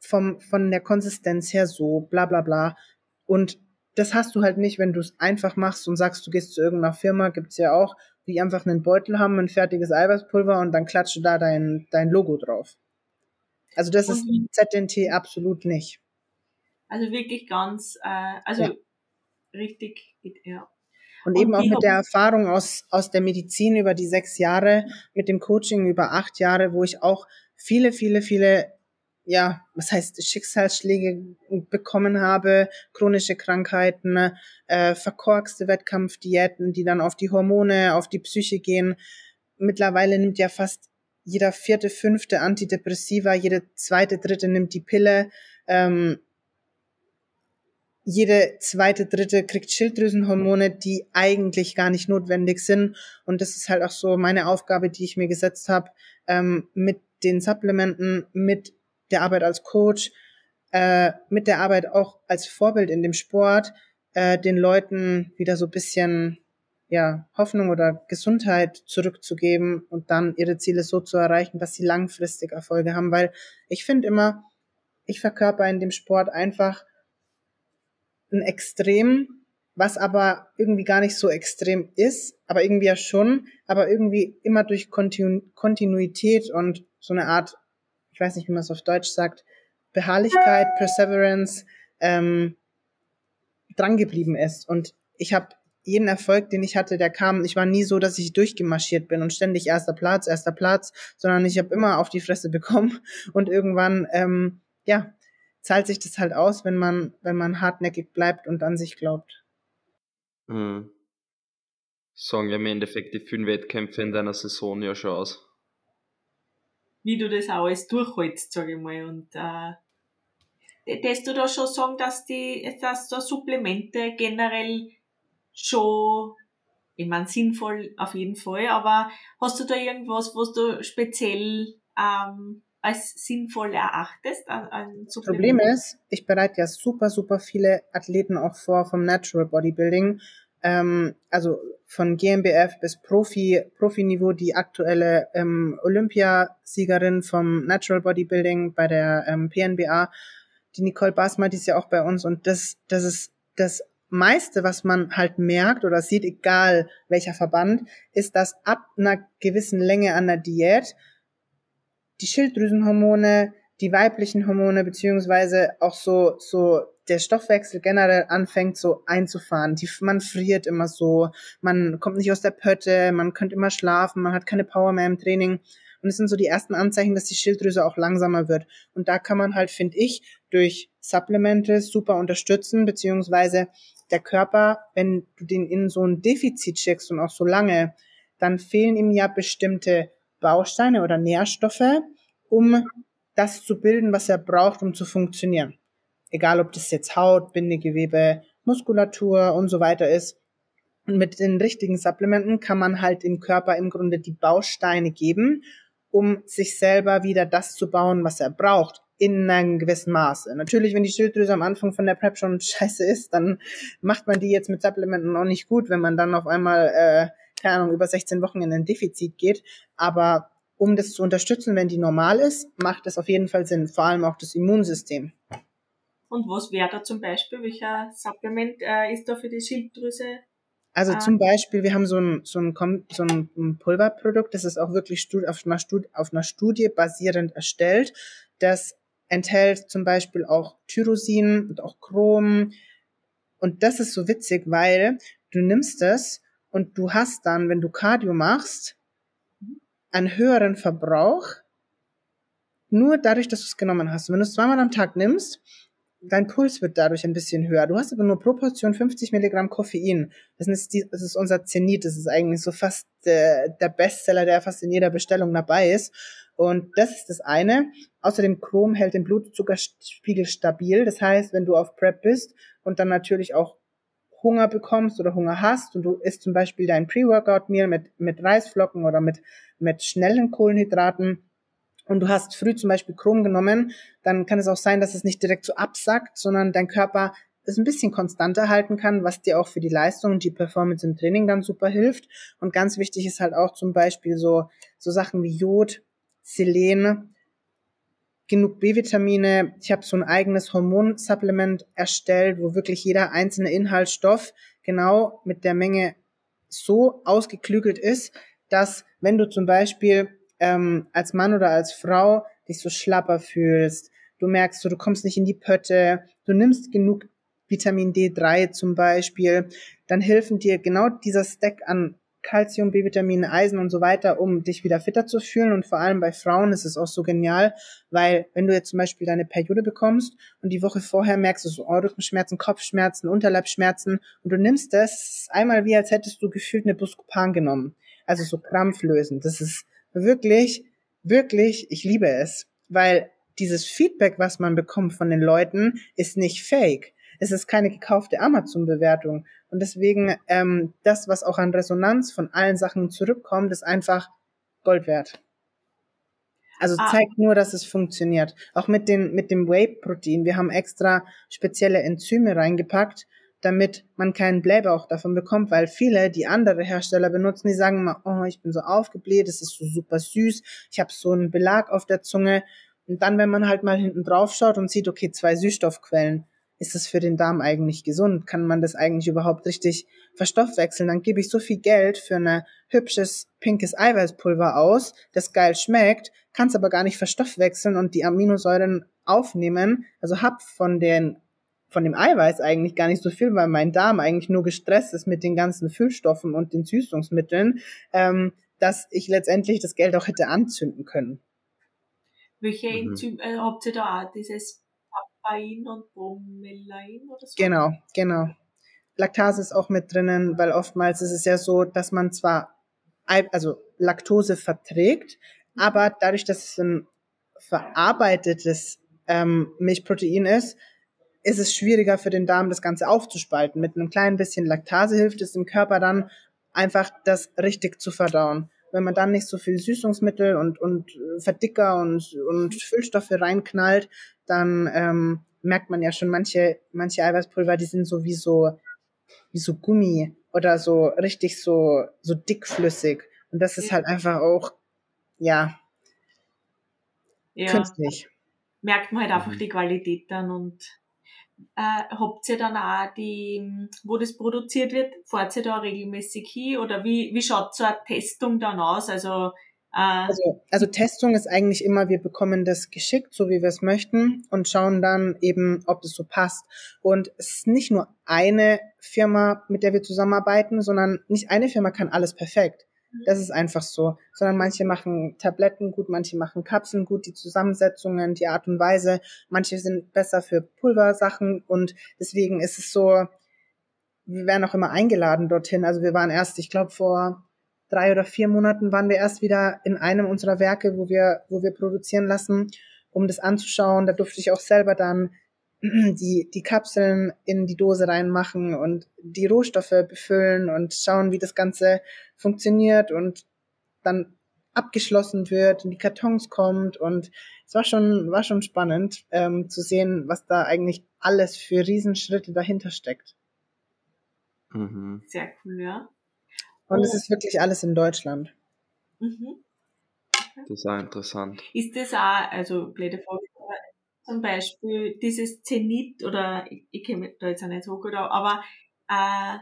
vom, von der Konsistenz her so, bla bla bla. Und das hast du halt nicht, wenn du es einfach machst und sagst, du gehst zu irgendeiner Firma, gibt's ja auch, die einfach einen Beutel haben, ein fertiges Eiweißpulver und dann klatscht du da dein, dein Logo drauf. Also das und ist ZNT absolut nicht. Also wirklich ganz, äh, also ja. richtig, ja. Und, und eben auch mit der Erfahrung aus, aus der Medizin über die sechs Jahre, mit dem Coaching über acht Jahre, wo ich auch viele, viele, viele ja, was heißt Schicksalsschläge bekommen habe, chronische Krankheiten, äh, verkorkste Wettkampfdiäten, die dann auf die Hormone, auf die Psyche gehen. Mittlerweile nimmt ja fast jeder vierte, fünfte Antidepressiva, jede zweite, dritte nimmt die Pille. Ähm, jede zweite, dritte kriegt Schilddrüsenhormone, die eigentlich gar nicht notwendig sind. Und das ist halt auch so meine Aufgabe, die ich mir gesetzt habe, ähm, mit den Supplementen, mit der Arbeit als Coach, äh, mit der Arbeit auch als Vorbild in dem Sport, äh, den Leuten wieder so bisschen ja, Hoffnung oder Gesundheit zurückzugeben und dann ihre Ziele so zu erreichen, dass sie langfristig Erfolge haben. Weil ich finde immer, ich verkörper in dem Sport einfach ein Extrem, was aber irgendwie gar nicht so extrem ist, aber irgendwie ja schon, aber irgendwie immer durch Kontinu Kontinuität und so eine Art weiß nicht, wie man es auf Deutsch sagt, Beharrlichkeit, Perseverance ähm, drangeblieben ist. Und ich habe jeden Erfolg, den ich hatte, der kam, ich war nie so, dass ich durchgemarschiert bin und ständig erster Platz, erster Platz, sondern ich habe immer auf die Fresse bekommen [LAUGHS] und irgendwann, ähm, ja, zahlt sich das halt aus, wenn man, wenn man hartnäckig bleibt und an sich glaubt. Mhm. Sagen ja im Endeffekt die fünf Wettkämpfe in deiner Saison ja schon aus wie du das auch alles durchhältst, sage ich mal. Und äh, dass du da schon sagen, dass die, dass da Supplemente generell schon, ich meine, sinnvoll auf jeden Fall, aber hast du da irgendwas, was du speziell ähm, als sinnvoll erachtest an, an Problem ist, ich bereite ja super, super viele Athleten auch vor vom Natural Bodybuilding ähm, also von GmbF bis Profi, Profiniveau, die aktuelle ähm, Olympiasiegerin vom Natural Bodybuilding bei der ähm, PNBA, die Nicole Basma, die ist ja auch bei uns. Und das, das ist das meiste, was man halt merkt oder sieht, egal welcher Verband, ist, dass ab einer gewissen Länge an der Diät die Schilddrüsenhormone, die weiblichen Hormone beziehungsweise auch so so der Stoffwechsel generell anfängt so einzufahren. Die, man friert immer so, man kommt nicht aus der Pötte, man könnte immer schlafen, man hat keine Power mehr im Training. Und es sind so die ersten Anzeichen, dass die Schilddrüse auch langsamer wird. Und da kann man halt, finde ich, durch Supplemente super unterstützen, beziehungsweise der Körper, wenn du den in so ein Defizit schickst und auch so lange, dann fehlen ihm ja bestimmte Bausteine oder Nährstoffe, um das zu bilden, was er braucht, um zu funktionieren. Egal, ob das jetzt Haut, Bindegewebe, Muskulatur und so weiter ist. Und mit den richtigen Supplementen kann man halt dem Körper im Grunde die Bausteine geben, um sich selber wieder das zu bauen, was er braucht, in einem gewissen Maße. Natürlich, wenn die Schilddrüse am Anfang von der Prep schon [LAUGHS] scheiße ist, dann macht man die jetzt mit Supplementen auch nicht gut, wenn man dann auf einmal, äh, keine Ahnung, über 16 Wochen in ein Defizit geht. Aber um das zu unterstützen, wenn die normal ist, macht es auf jeden Fall Sinn, vor allem auch das Immunsystem. Und was wäre da zum Beispiel, welcher Supplement äh, ist da für die Schilddrüse? Also ah. zum Beispiel, wir haben so ein, so, ein, so ein Pulverprodukt, das ist auch wirklich auf einer, Studie, auf einer Studie basierend erstellt. Das enthält zum Beispiel auch Tyrosin und auch Chrom. Und das ist so witzig, weil du nimmst es und du hast dann, wenn du Cardio machst, einen höheren Verbrauch, nur dadurch, dass du es genommen hast. Und wenn du es zweimal am Tag nimmst, dein Puls wird dadurch ein bisschen höher. Du hast aber nur pro Portion 50 Milligramm Koffein. Das ist, die, das ist unser Zenit. Das ist eigentlich so fast der, der Bestseller, der fast in jeder Bestellung dabei ist. Und das ist das eine. Außerdem Chrom hält den Blutzuckerspiegel stabil. Das heißt, wenn du auf Prep bist und dann natürlich auch Hunger bekommst oder Hunger hast und du isst zum Beispiel dein Pre-Workout-Meal mit, mit Reisflocken oder mit, mit schnellen Kohlenhydraten und du hast früh zum Beispiel Chrom genommen, dann kann es auch sein, dass es nicht direkt so absackt, sondern dein Körper es ein bisschen konstanter halten kann, was dir auch für die Leistung und die Performance im Training dann super hilft. Und ganz wichtig ist halt auch zum Beispiel so, so Sachen wie Jod, Selen, genug B-Vitamine. Ich habe so ein eigenes Hormonsupplement erstellt, wo wirklich jeder einzelne Inhaltsstoff genau mit der Menge so ausgeklügelt ist, dass wenn du zum Beispiel ähm, als Mann oder als Frau dich so schlapper fühlst, du merkst so, du kommst nicht in die Pötte, du nimmst genug Vitamin D3 zum Beispiel, dann helfen dir genau dieser Stack an Calcium, B-Vitamine, Eisen und so weiter, um dich wieder fitter zu fühlen. Und vor allem bei Frauen ist es auch so genial, weil wenn du jetzt zum Beispiel deine Periode bekommst und die Woche vorher merkst du so oh, Rückenschmerzen, Kopfschmerzen, Unterleibschmerzen und du nimmst das, einmal wie als hättest du gefühlt eine Buscopan genommen. Also so krampflösend. Das ist wirklich, wirklich, ich liebe es, weil dieses Feedback, was man bekommt von den Leuten, ist nicht fake. Es ist keine gekaufte Amazon-Bewertung. Und deswegen, ähm, das, was auch an Resonanz von allen Sachen zurückkommt, ist einfach Gold wert. Also ah. zeigt nur, dass es funktioniert. Auch mit, den, mit dem Whey-Protein. Wir haben extra spezielle Enzyme reingepackt, damit man keinen Blähbauch davon bekommt, weil viele, die andere Hersteller benutzen, die sagen immer, oh, ich bin so aufgebläht, es ist so super süß, ich habe so einen Belag auf der Zunge. Und dann, wenn man halt mal hinten drauf schaut und sieht, okay, zwei Süßstoffquellen, ist das für den Darm eigentlich gesund? Kann man das eigentlich überhaupt richtig verstoffwechseln? Dann gebe ich so viel Geld für ein hübsches pinkes Eiweißpulver aus, das geil schmeckt, kann es aber gar nicht verstoffwechseln und die Aminosäuren aufnehmen. Also hab von den von dem Eiweiß eigentlich gar nicht so viel, weil mein Darm eigentlich nur gestresst ist mit den ganzen Füllstoffen und den Süßungsmitteln, ähm, dass ich letztendlich das Geld auch hätte anzünden können. Welche mhm. Enzym äh, habt ihr da? Dieses Papain und Bromelain oder so? Genau, genau. Laktase ist auch mit drinnen, weil oftmals ist es ja so, dass man zwar also Laktose verträgt, aber dadurch, dass es ein verarbeitetes ähm, Milchprotein ist, ist es schwieriger für den Darm, das Ganze aufzuspalten. Mit einem kleinen bisschen Laktase hilft es dem Körper dann einfach, das richtig zu verdauen. Wenn man dann nicht so viel Süßungsmittel und, und Verdicker und, und Füllstoffe reinknallt, dann ähm, merkt man ja schon, manche, manche Eiweißpulver, die sind so wie so, wie so Gummi oder so richtig so, so dickflüssig. Und das ist halt einfach auch, ja, ja. künstlich. Merkt man halt einfach mhm. die Qualität dann und äh, habt ihr dann auch die, wo das produziert wird, fahrt ihr da regelmäßig hin oder wie, wie schaut so eine Testung dann aus? Also Äh, also, also Testung ist eigentlich immer, wir bekommen das geschickt, so wie wir es möchten und schauen dann eben, ob es so passt. Und es ist nicht nur eine Firma, mit der wir zusammenarbeiten, sondern nicht eine Firma kann alles perfekt. Das ist einfach so. Sondern manche machen Tabletten gut, manche machen Kapseln gut, die Zusammensetzungen, die Art und Weise. Manche sind besser für Pulversachen und deswegen ist es so, wir werden auch immer eingeladen dorthin. Also wir waren erst, ich glaube, vor drei oder vier Monaten waren wir erst wieder in einem unserer Werke, wo wir, wo wir produzieren lassen, um das anzuschauen. Da durfte ich auch selber dann [CLEARS THROAT] die, die Kapseln in die Dose reinmachen und die Rohstoffe befüllen und schauen, wie das Ganze funktioniert und dann abgeschlossen wird und die Kartons kommt und es war schon, war schon spannend ähm, zu sehen, was da eigentlich alles für Riesenschritte dahinter steckt. Mhm. Sehr cool, ja. Und oh. es ist wirklich alles in Deutschland. Mhm. Das ist auch interessant. Ist das auch, also blöde Frage, zum Beispiel dieses Zenit oder ich, ich kenne mich da jetzt auch nicht so gut aus, aber äh,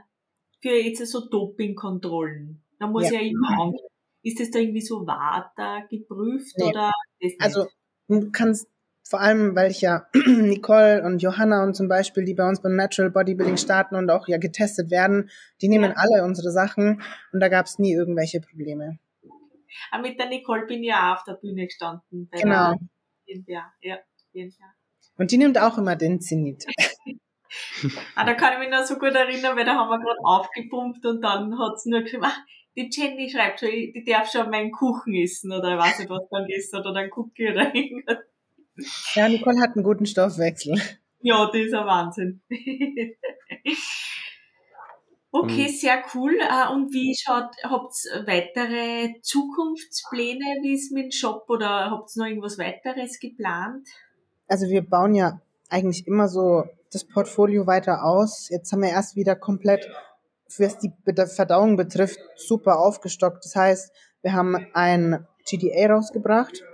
für jetzt so Dopingkontrollen, da muss ja, ja immer mhm. Ist das da irgendwie so Water geprüft nee. oder? Also du kannst vor allem, weil ich ja [CLEARS THROAT] Nicole und Johanna und zum Beispiel, die bei uns beim Natural Bodybuilding starten und auch ja getestet werden, die nehmen ja. alle unsere Sachen und da gab es nie irgendwelche Probleme. Aber mit der Nicole bin ich ja auch auf der Bühne gestanden. genau. Der, ja, ja. Und die nimmt auch immer den Zenit. [LAUGHS] ah, da kann ich mich noch so gut erinnern, weil da haben wir gerade aufgepumpt und dann hat sie nur geschrieben, ach, die Jenny schreibt schon, die darf schon meinen Kuchen essen oder ich weiß nicht, was dann ist oder dann Cookie oder irgendwas. Ja, Nicole hat einen guten Stoffwechsel. Ja, das ist ein Wahnsinn. [LAUGHS] Okay, mhm. sehr cool. Äh, und wie schaut, habt ihr weitere Zukunftspläne, wie es mit dem Shop oder habt ihr noch irgendwas weiteres geplant? Also wir bauen ja eigentlich immer so das Portfolio weiter aus. Jetzt haben wir erst wieder komplett, was die Verdauung betrifft, super aufgestockt. Das heißt, wir haben ein GDA rausgebracht,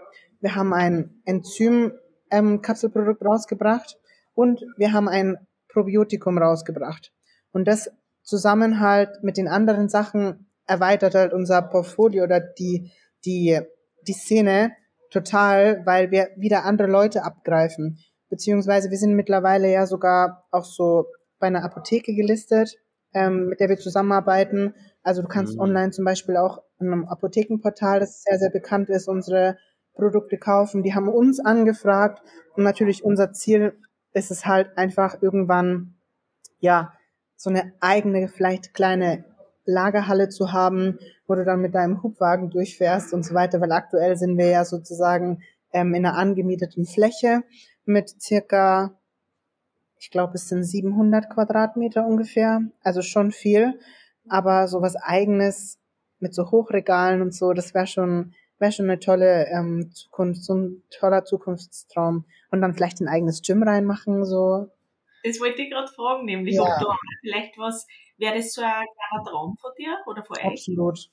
wir haben ein Enzym-Kapselprodukt ähm, rausgebracht und wir haben ein Probiotikum rausgebracht. Und das zusammen halt mit den anderen Sachen erweitert halt unser Portfolio oder die, die, die Szene total, weil wir wieder andere Leute abgreifen. Beziehungsweise wir sind mittlerweile ja sogar auch so bei einer Apotheke gelistet, ähm, mit der wir zusammenarbeiten. Also du kannst mhm. online zum Beispiel auch in einem Apothekenportal, das sehr, sehr bekannt ist, unsere Produkte kaufen. Die haben uns angefragt und natürlich unser Ziel ist es halt einfach irgendwann, ja, so eine eigene, vielleicht kleine Lagerhalle zu haben, wo du dann mit deinem Hubwagen durchfährst und so weiter, weil aktuell sind wir ja sozusagen ähm, in einer angemieteten Fläche mit circa, ich glaube, es sind 700 Quadratmeter ungefähr, also schon viel, aber so was eigenes mit so Hochregalen und so, das wäre schon, wäre schon eine tolle ähm, Zukunft, so ein toller Zukunftstraum. Und dann vielleicht ein eigenes Gym reinmachen, so das wollte ich gerade fragen, nämlich ja. ob da vielleicht was, wäre das so ein kleiner Traum von dir oder von euch? Absolut.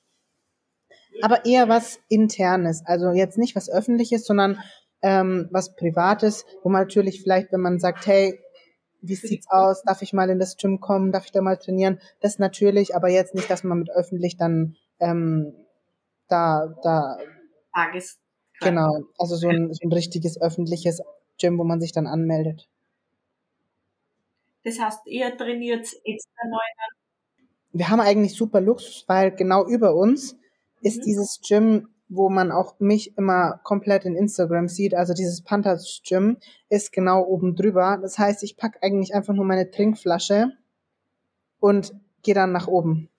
Aber eher was Internes, also jetzt nicht was Öffentliches, sondern ähm, was Privates, wo man natürlich vielleicht, wenn man sagt, hey, wie sieht's aus? Darf ich mal in das Gym kommen? Darf ich da mal trainieren? Das natürlich, aber jetzt nicht, dass man mit öffentlich dann ähm, da, da. Tages. Genau, also so ein, so ein richtiges öffentliches Gym, wo man sich dann anmeldet. Das heißt, ihr trainiert extra neu. Wir haben eigentlich super Luxus, weil genau über uns ist mhm. dieses Gym, wo man auch mich immer komplett in Instagram sieht. Also dieses Panthers Gym ist genau oben drüber. Das heißt, ich packe eigentlich einfach nur meine Trinkflasche und gehe dann nach oben.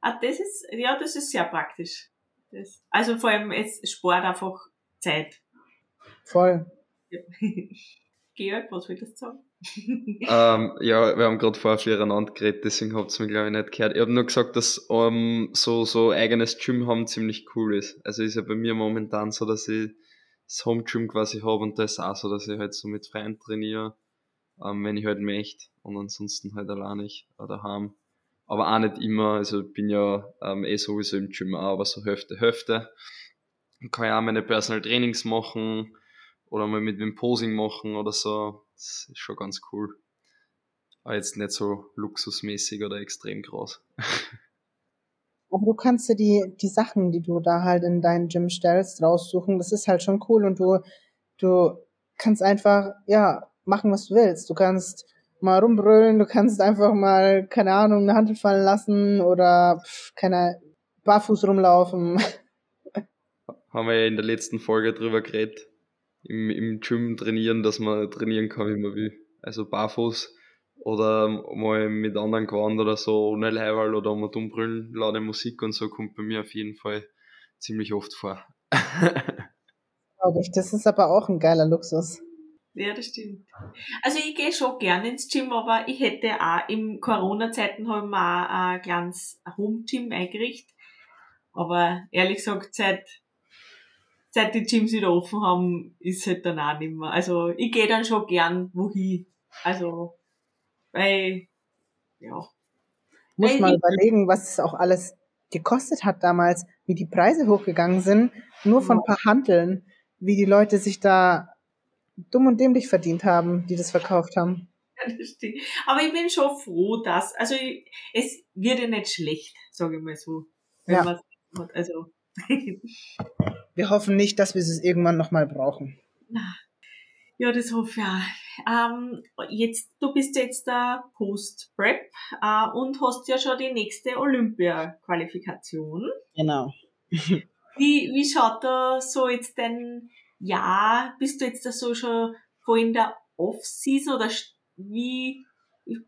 ah, das ist, ja, das ist sehr praktisch. Das, also vor allem ist Sport einfach Zeit. Voll. Ja. [LAUGHS] Georg, was willst du sagen? [LAUGHS] ähm, ja, wir haben gerade vorher füreinander geredet, deswegen habt ihr mich glaube ich nicht gehört. Ich habe nur gesagt, dass ähm, so, so eigenes Gym haben ziemlich cool ist. Also ist ja bei mir momentan so, dass ich das Home Gym quasi habe und das auch so, dass ich halt so mit Freunden trainiere, ähm, wenn ich halt möchte und ansonsten halt allein ich daheim. Aber auch nicht immer, also bin ja ähm, eh sowieso im Gym auch, aber so Hälfte, Hälfte. Kann ja auch meine Personal Trainings machen, oder mal mit dem Posing machen oder so. Das ist schon ganz cool. Aber jetzt nicht so luxusmäßig oder extrem groß. [LAUGHS] Aber du kannst dir die, die Sachen, die du da halt in dein Gym stellst, raussuchen. Das ist halt schon cool und du, du kannst einfach, ja, machen, was du willst. Du kannst mal rumbrüllen, du kannst einfach mal, keine Ahnung, eine Handel fallen lassen oder, pff, keine, barfuß rumlaufen. [LAUGHS] Haben wir ja in der letzten Folge drüber geredet. Im, im Gym trainieren, dass man trainieren kann, wie man will. Also barfuß oder mal mit anderen gewandt oder so, ohne Leihwahl oder mal umbrüllen, laute Musik und so kommt bei mir auf jeden Fall ziemlich oft vor. Das ist aber auch ein geiler Luxus. Ja, das stimmt. Also ich gehe schon gerne ins Gym, aber ich hätte auch im Corona-Zeiten haben wir auch ein kleines Home-Gym eingerichtet. Aber ehrlich gesagt, seit, seit die Gyms wieder offen haben, ist halt dann auch nicht mehr. Also ich gehe dann schon gern wohin. Also, weil, ja. Muss Weil mal überlegen, was es auch alles gekostet hat damals, wie die Preise hochgegangen sind, nur von ein paar Handeln, wie die Leute sich da dumm und dämlich verdient haben, die das verkauft haben. Ja, das stimmt. Aber ich bin schon froh, dass, also ich, es wird ja nicht schlecht, sage ich mal so. Ja. Also, [LAUGHS] Wir hoffen nicht, dass wir es irgendwann nochmal brauchen. ja, das hoffe ich auch. Ähm, jetzt, du bist jetzt der Post-Prep äh, und hast ja schon die nächste Olympia-Qualifikation. Genau. Wie, wie schaut da so jetzt dein Jahr? Bist du jetzt da so schon voll in der Off-Season oder wie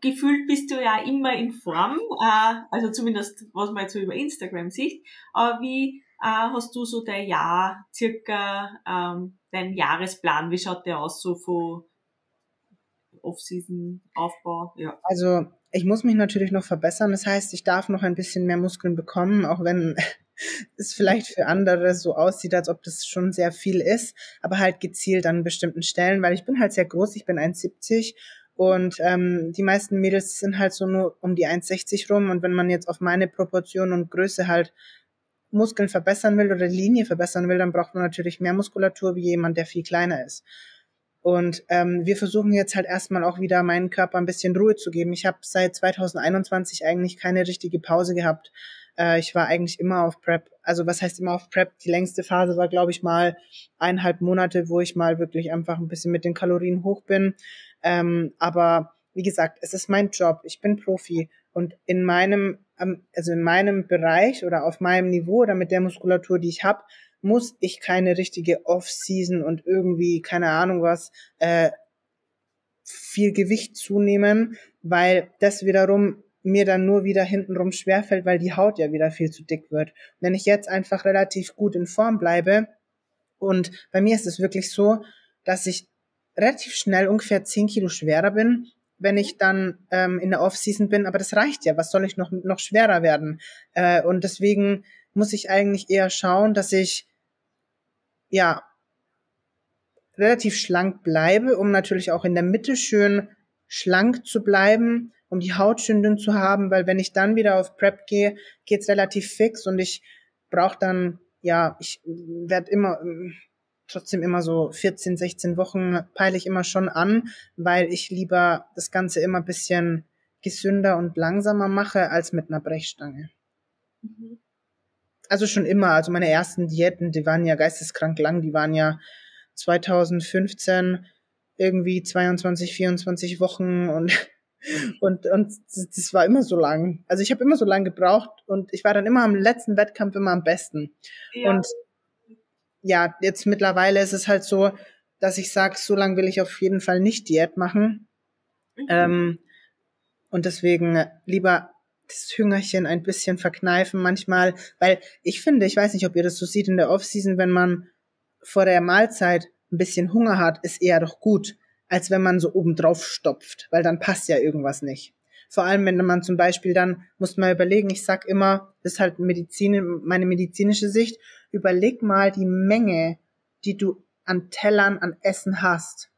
gefühlt bist du ja immer in Form, äh, also zumindest was man jetzt so über Instagram sieht, aber wie hast du so dein Jahr, circa ähm, dein Jahresplan, wie schaut der aus so von Off-Season, Aufbau, ja. Also ich muss mich natürlich noch verbessern. Das heißt, ich darf noch ein bisschen mehr Muskeln bekommen, auch wenn [LAUGHS] es vielleicht für andere so aussieht, als ob das schon sehr viel ist, aber halt gezielt an bestimmten Stellen, weil ich bin halt sehr groß, ich bin 1,70 und ähm, die meisten Mädels sind halt so nur um die 1,60 rum und wenn man jetzt auf meine Proportion und Größe halt Muskeln verbessern will oder die Linie verbessern will, dann braucht man natürlich mehr Muskulatur wie jemand, der viel kleiner ist. Und ähm, wir versuchen jetzt halt erstmal auch wieder meinen Körper ein bisschen Ruhe zu geben. Ich habe seit 2021 eigentlich keine richtige Pause gehabt. Äh, ich war eigentlich immer auf Prep. Also was heißt immer auf Prep? Die längste Phase war, glaube ich, mal eineinhalb Monate, wo ich mal wirklich einfach ein bisschen mit den Kalorien hoch bin. Ähm, aber wie gesagt, es ist mein Job. Ich bin Profi und in meinem, also in meinem Bereich oder auf meinem Niveau oder mit der Muskulatur, die ich habe, muss ich keine richtige Off-Season und irgendwie, keine Ahnung was, äh, viel Gewicht zunehmen, weil das wiederum mir dann nur wieder hintenrum schwerfällt, weil die Haut ja wieder viel zu dick wird. Wenn ich jetzt einfach relativ gut in Form bleibe und bei mir ist es wirklich so, dass ich relativ schnell ungefähr 10 Kilo schwerer bin, wenn ich dann ähm, in der Off-Season bin, aber das reicht ja, was soll ich noch, noch schwerer werden? Äh, und deswegen muss ich eigentlich eher schauen, dass ich ja relativ schlank bleibe, um natürlich auch in der Mitte schön schlank zu bleiben, um die Haut schön dünn zu haben, weil wenn ich dann wieder auf Prep gehe, geht's relativ fix und ich brauche dann, ja, ich werde immer ähm, trotzdem immer so 14, 16 Wochen peile ich immer schon an, weil ich lieber das Ganze immer bisschen gesünder und langsamer mache als mit einer Brechstange. Mhm. Also schon immer, also meine ersten Diäten, die waren ja geisteskrank lang, die waren ja 2015 irgendwie 22, 24 Wochen und und und das, das war immer so lang. Also ich habe immer so lang gebraucht und ich war dann immer am letzten Wettkampf immer am besten. Ja. Und ja, jetzt mittlerweile ist es halt so, dass ich sage, so lange will ich auf jeden Fall nicht Diät machen. Mhm. Ähm, und deswegen lieber das Hüngerchen ein bisschen verkneifen manchmal, weil ich finde, ich weiß nicht, ob ihr das so seht in der Offseason, wenn man vor der Mahlzeit ein bisschen Hunger hat, ist eher doch gut, als wenn man so oben drauf stopft, weil dann passt ja irgendwas nicht. Vor allem, wenn man zum Beispiel dann, muss man überlegen, ich sag immer, das ist halt Medizin, meine medizinische Sicht, überleg mal die Menge, die du an Tellern an Essen hast.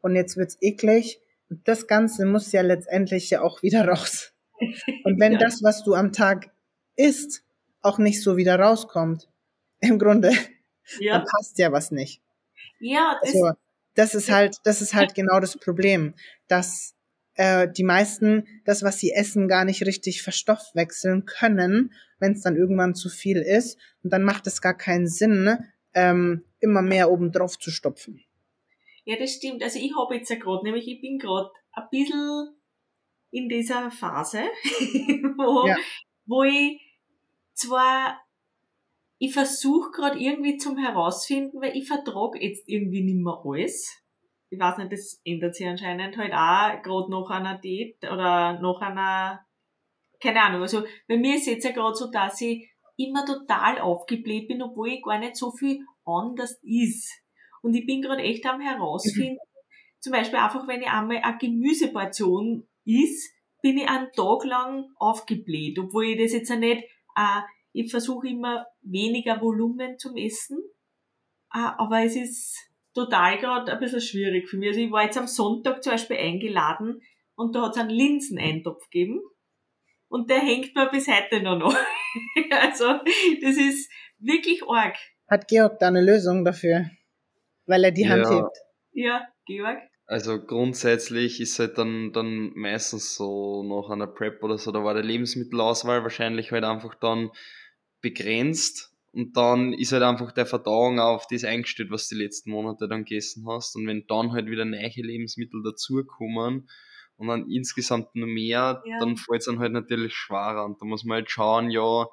Und jetzt wird's eklig. Und das Ganze muss ja letztendlich ja auch wieder [LAUGHS] raus. Und wenn Ja. das, was du am Tag isst, auch nicht so wieder rauskommt, im Grunde, ja. dann passt ja was nicht. ja, das, Also, das ist halt, das ist halt genau das Problem, dass äh, die meisten das, was sie essen, gar nicht richtig verstoffwechseln können, wenn es dann irgendwann zu viel ist. Und dann macht es gar keinen Sinn, ähm, immer mehr oben drauf zu stopfen. Ja, das stimmt. Also ich habe jetzt ja gerade, nämlich ich bin gerade ein bisschen in dieser Phase, [LAUGHS] wo, ja. wo ich zwar, ich versuche gerade irgendwie zum herausfinden, weil ich vertrage jetzt irgendwie nicht mehr alles. Ich weiß nicht, das ändert sich anscheinend halt auch gerade nach einer Date oder nach einer, keine Ahnung, also bei mir ist jetzt ja gerade so, dass ich immer total aufgebläht bin, obwohl ich gar nicht so viel anders ist. Und ich bin gerade echt am herausfinden, mhm. [LAUGHS] zum Beispiel einfach, wenn ich einmal eine Gemüseportion ist, bin ich einen Tag lang aufgebläht, obwohl ich das jetzt ja nicht, äh, ich versuche immer weniger Volumen zum Essen, äh, aber es ist total gerade ein bisschen schwierig für mich. Also ich war jetzt am Sonntag zum Beispiel eingeladen und da hat es einen Linseneintopf gegeben und der hängt mir bis heute noch noch. [LAUGHS] also das ist wirklich arg. Hat Georg da eine Lösung dafür? Weil er die Hand ja. hebt. Ja, Georg. Also grundsätzlich ist halt dann, dann meistens so nach einer Prep oder so, da war die Lebensmittelauswahl wahrscheinlich halt einfach dann begrenzt und dann ist halt einfach der Verdauung auf das eingestellt, was du die letzten Monate dann gegessen hast und wenn dann halt wieder neue Lebensmittel dazukommen und dann insgesamt nur mehr, ja. dann fällt es dann halt natürlich schwerer und da muss man halt schauen, ja,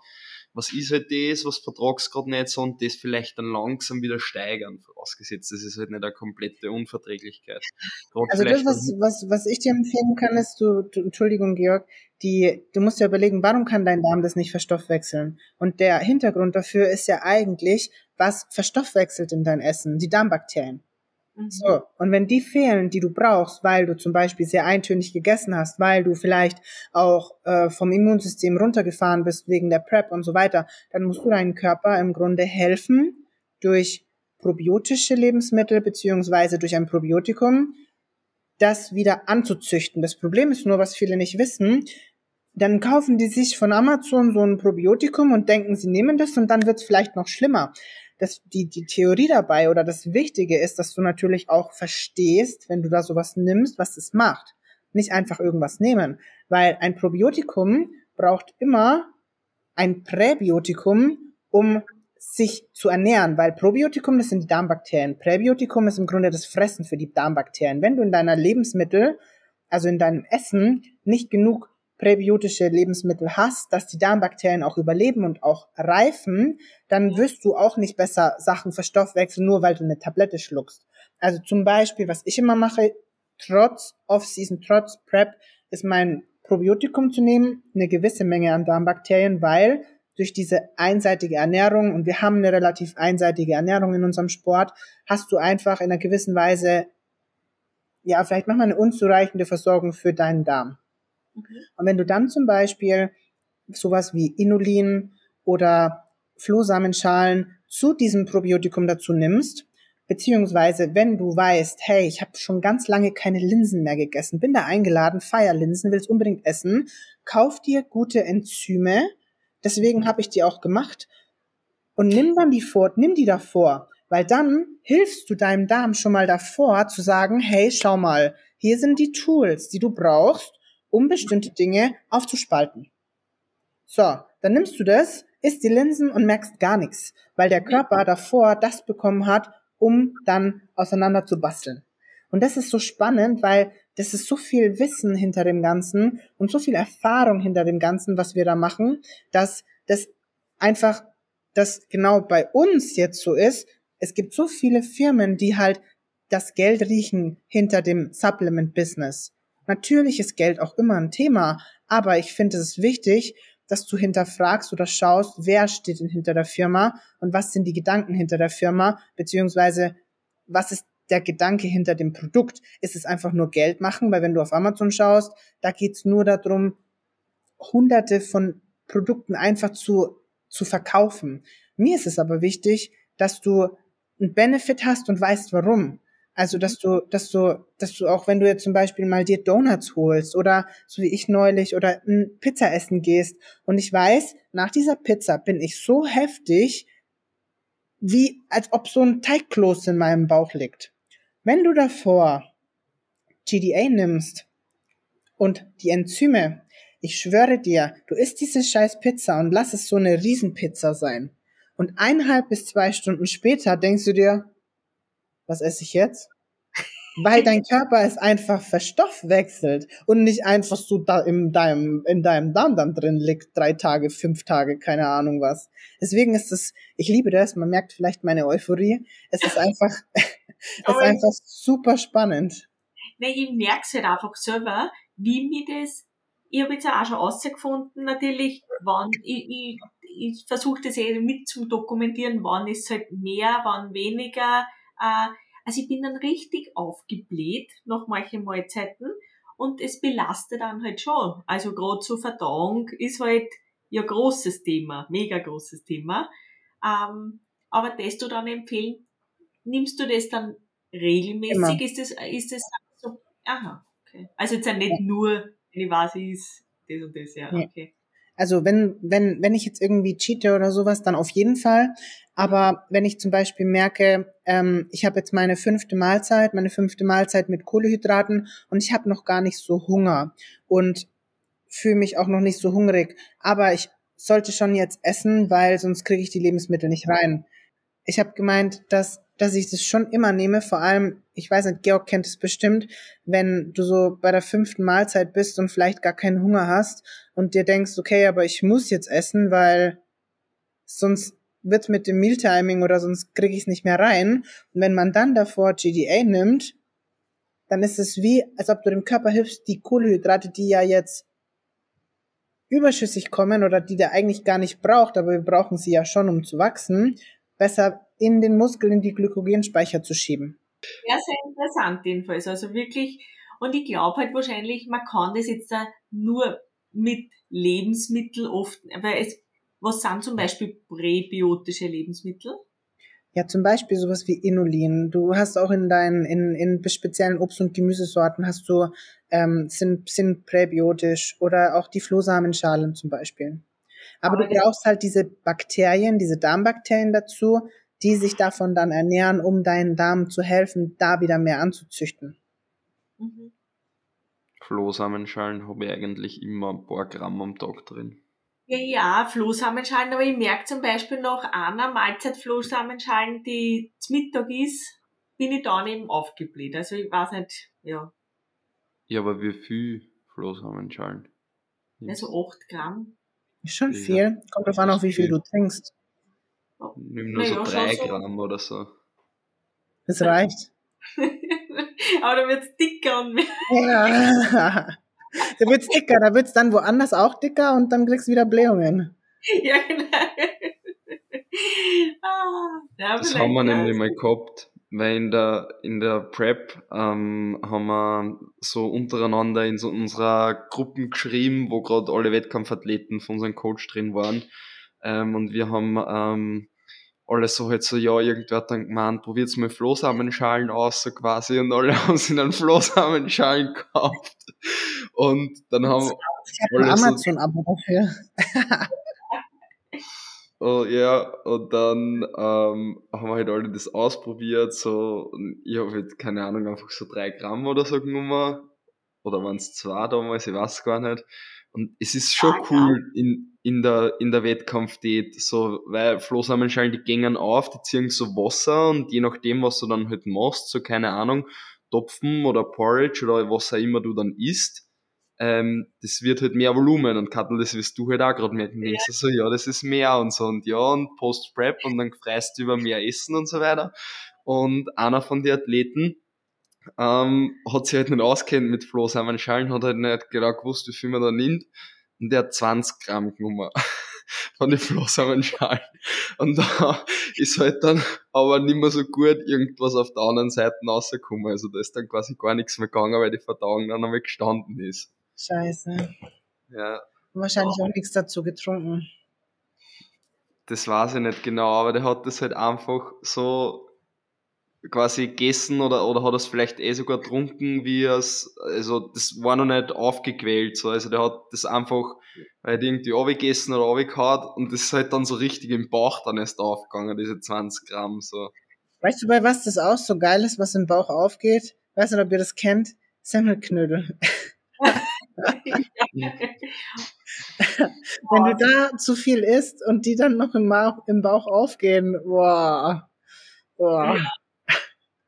was ist halt das, was vertragst gerade nicht so und das vielleicht dann langsam wieder steigern, vorausgesetzt, das ist halt nicht eine komplette Unverträglichkeit. Grad also das, was, was, was ich dir empfehlen kann, ist, du, du, Entschuldigung, Georg, die, du musst ja überlegen, warum kann dein Darm das nicht verstoffwechseln? Und der Hintergrund dafür ist ja eigentlich, was verstoffwechselt in dein Essen? Die Darmbakterien. Mhm. So, und wenn die fehlen, die du brauchst, weil du zum Beispiel sehr eintönig gegessen hast, weil du vielleicht auch äh, vom Immunsystem runtergefahren bist wegen der PrEP und so weiter, dann musst du deinem Körper im Grunde helfen durch probiotische Lebensmittel beziehungsweise durch ein Probiotikum, das wieder anzuzüchten. Das Problem ist nur, was viele nicht wissen, dann kaufen die sich von Amazon so ein Probiotikum und denken, sie nehmen das und dann wird es vielleicht noch schlimmer das, die, die Theorie dabei oder das Wichtige ist, dass du natürlich auch verstehst, wenn du da sowas nimmst, was es macht. Nicht einfach irgendwas nehmen, weil ein Probiotikum braucht immer ein Präbiotikum, um sich zu ernähren, weil Probiotikum, das sind die Darmbakterien. Präbiotikum ist im Grunde das Fressen für die Darmbakterien. Wenn du in deiner Lebensmittel, also in deinem Essen, nicht genug präbiotische Lebensmittel hast, dass die Darmbakterien auch überleben und auch reifen, dann wirst du auch nicht besser Sachen verstoffwechseln, nur weil du eine Tablette schluckst. Also zum Beispiel, was ich immer mache, trotz Off-Season, trotz Prep, ist mein Probiotikum zu nehmen, eine gewisse Menge an Darmbakterien, weil durch diese einseitige Ernährung, und wir haben eine relativ einseitige Ernährung in unserem Sport, hast du einfach in einer gewissen Weise, ja, vielleicht manchmal eine unzureichende Versorgung für deinen Darm. Und wenn du dann zum Beispiel sowas wie Inulin oder Flohsamenschalen zu diesem Probiotikum dazu nimmst, beziehungsweise wenn du weißt, hey, ich habe schon ganz lange keine Linsen mehr gegessen, bin da eingeladen, feier Linsen, willst unbedingt essen, kauf dir gute Enzyme, deswegen habe ich die auch gemacht. Und nimm dann die vor, nimm die davor, weil dann hilfst du deinem Darm schon mal davor zu sagen, hey, schau mal, hier sind die Tools, die du brauchst, um bestimmte Dinge aufzuspalten. So, dann nimmst du das, isst die Linsen und merkst gar nichts, weil der Körper davor das bekommen hat, um dann auseinander zu basteln. Und das ist so spannend, weil das ist so viel Wissen hinter dem Ganzen und so viel Erfahrung hinter dem Ganzen, was wir da machen, dass das einfach, das genau bei uns jetzt so ist. Es gibt so viele Firmen, die halt das Geld riechen hinter dem Supplement-Business. Natürlich ist Geld auch immer ein Thema, aber ich finde es wichtig, dass du hinterfragst oder schaust, wer steht denn hinter der Firma und was sind die Gedanken hinter der Firma, beziehungsweise was ist der Gedanke hinter dem Produkt? Ist es einfach nur Geld machen? Weil wenn du auf Amazon schaust, da geht's nur darum, hunderte von Produkten einfach zu, zu verkaufen. Mir ist es aber wichtig, dass du einen Benefit hast und weißt warum. Also, dass du, dass du, dass du auch, wenn du jetzt zum Beispiel mal dir Donuts holst oder so wie ich neulich oder ein Pizza essen gehst und ich weiß, nach dieser Pizza bin ich so heftig, wie als ob so ein Teigkloß in meinem Bauch liegt. Wenn du davor GDA nimmst, Und die Enzyme, ich schwöre dir, du isst diese scheiß Pizza und lass es so eine Riesenpizza sein. Und eineinhalb bis zwei Stunden später denkst du dir, was esse ich jetzt? Weil dein Körper es einfach verstoffwechselt und nicht einfach so da in deinem, in deinem Darm dann drin liegt, drei Tage, fünf Tage, keine Ahnung was. Deswegen ist es, ich liebe das, man merkt vielleicht meine Euphorie. Es ist einfach, [LAUGHS] es ist einfach super spannend. Nee, ich merke es halt einfach selber, wie mir das, ich habe jetzt auch schon rausgefunden, natürlich, wann, ich, ich, ich versuche das eh mit zu dokumentieren, wann ist halt mehr, wann weniger, also ich bin dann richtig aufgebläht nach manchen Mahlzeiten und es belastet dann halt schon. Also gerade zur Verdauung ist halt ja großes Thema, mega großes Thema. Ähm, aber das du dann empfehlen, nimmst du das dann regelmäßig? Immer. Ist das, ist das so, aha, okay. Also jetzt ja nicht nur, wenn ich weiß, ist das und das, ja, okay. Also wenn, wenn, wenn ich jetzt irgendwie cheate oder sowas, dann auf jeden Fall. Aber wenn ich zum Beispiel merke, ähm, ich habe jetzt meine fünfte Mahlzeit, meine fünfte Mahlzeit mit Kohlehydraten und ich habe noch gar nicht so Hunger und fühle mich auch noch nicht so hungrig. Aber ich sollte schon jetzt essen, weil sonst kriege ich die Lebensmittel nicht rein. Ich habe gemeint, dass dass ich das schon immer nehme. Vor allem, ich weiß nicht, Georg kennt es bestimmt, wenn du so bei der fünften Mahlzeit bist und vielleicht gar keinen Hunger hast und dir denkst, okay, aber ich muss jetzt essen, weil sonst wird mit dem Mealtiming oder sonst kriege ich es nicht mehr rein. Und wenn man dann davor GDA nimmt, dann ist es wie, als ob du dem Körper hilfst, die Kohlenhydrate, die ja jetzt überschüssig kommen oder die der eigentlich gar nicht braucht, aber wir brauchen sie ja schon, um zu wachsen, besser in den Muskeln in die Glykogenspeicher zu schieben. Ja, sehr interessant jedenfalls. Also wirklich, und ich glaube halt wahrscheinlich, man kann das jetzt da nur mit Lebensmitteln oft, weil es, was sind zum Beispiel präbiotische Lebensmittel? Ja, zum Beispiel sowas wie Inulin. Du hast auch in deinen, in, in speziellen Obst- und Gemüsesorten hast du, ähm, sind, sind präbiotisch oder auch die Flohsamenschalen zum Beispiel. Aber, Aber du brauchst halt diese Bakterien, diese Darmbakterien dazu, die sich davon dann ernähren, um deinen Darm zu helfen, da wieder mehr anzuzüchten. Mhm. Flohsamenschalen habe ich eigentlich immer ein paar Gramm am Tag drin. Ja, ja, Flohsamenschalen, aber ich merke zum Beispiel nach einer Mahlzeit Flohsamenschalen, die zum Mittag ist, bin ich dann eben aufgebläht. Also ich weiß nicht, ja. Ja, aber wie viel Flohsamenschalen? Also 8 Gramm. Ist schon viel. Kommt drauf an, auch wie viel du trinkst. Nimm nur naja, so drei Gramm so. oder so. Das reicht. [LAUGHS] Aber dann wird's dicker und mehr. Ja. [LAUGHS] Da wird's dicker, da wird's dann woanders auch dicker und dann kriegst du wieder Blähungen. Ja, genau. Ah, das haben wir nämlich mal gehabt, weil in der, in der Prep ähm, haben wir so untereinander in so unserer Gruppen geschrieben, wo gerade alle Wettkampfathleten von unserem Coach drin waren. Ähm, und wir haben ähm, alle so halt so, ja, irgendwer hat dann gemeint, probiert's mal Flohsamenschalen aus, so quasi, und alle [LAUGHS] haben sich dann Flohsamenschalen gekauft. Und dann haben ich hab ein Amazon-Abo dafür. [LAUGHS] oh, ja, und dann ähm, haben wir halt alle das ausprobiert, so, und ich habe halt, keine Ahnung, einfach so drei Gramm oder so genommen, oder waren es zwei damals, ich weiß gar nicht. Und es ist schon ah, cool in, in der, in der Wettkampfdiät, so, weil Flohsamenschalen, die gängen auf, die ziehen so Wasser und je nachdem, was du dann halt machst, so keine Ahnung, Topfen oder Porridge oder was auch immer du dann isst, ähm, das wird halt mehr Volumen. Und Kattel, das wirst du halt auch gerade merken, denkst du so, ja, das ist mehr und so. Und ja und Post-Prep und dann freist du über mehr Essen und so weiter. Und einer von den Athleten, ähm, hat sich halt nicht auskennt mit Flohsamenschalen, hat halt nicht genau gewusst, wie viel man da nimmt. Und der hat 20 Gramm genommen [LAUGHS] von den Flohsamenschalen. Und da ist halt dann aber nicht mehr so gut irgendwas auf der anderen Seite rausgekommen. Also da ist dann quasi gar nichts mehr gegangen, weil die Verdauung dann einmal gestanden ist. Scheiße. Ja. Wahrscheinlich auch nichts dazu getrunken. Das weiß ich nicht genau, aber der hat das halt einfach so quasi gegessen oder, oder hat es vielleicht eh sogar getrunken, wie es, also das war noch nicht aufgequält, so, also der hat das einfach halt irgendwie aufgegessen oder aufgehauen und das ist halt dann so richtig im Bauch dann erst aufgegangen, diese 20 Gramm, so. Weißt du, bei was das auch so geil ist, was im Bauch aufgeht? Weißt du, ob ihr das kennt? Semmelknödel. [LAUGHS] Wenn du da zu viel isst und die dann noch im, Bauch aufgehen, boah. boah.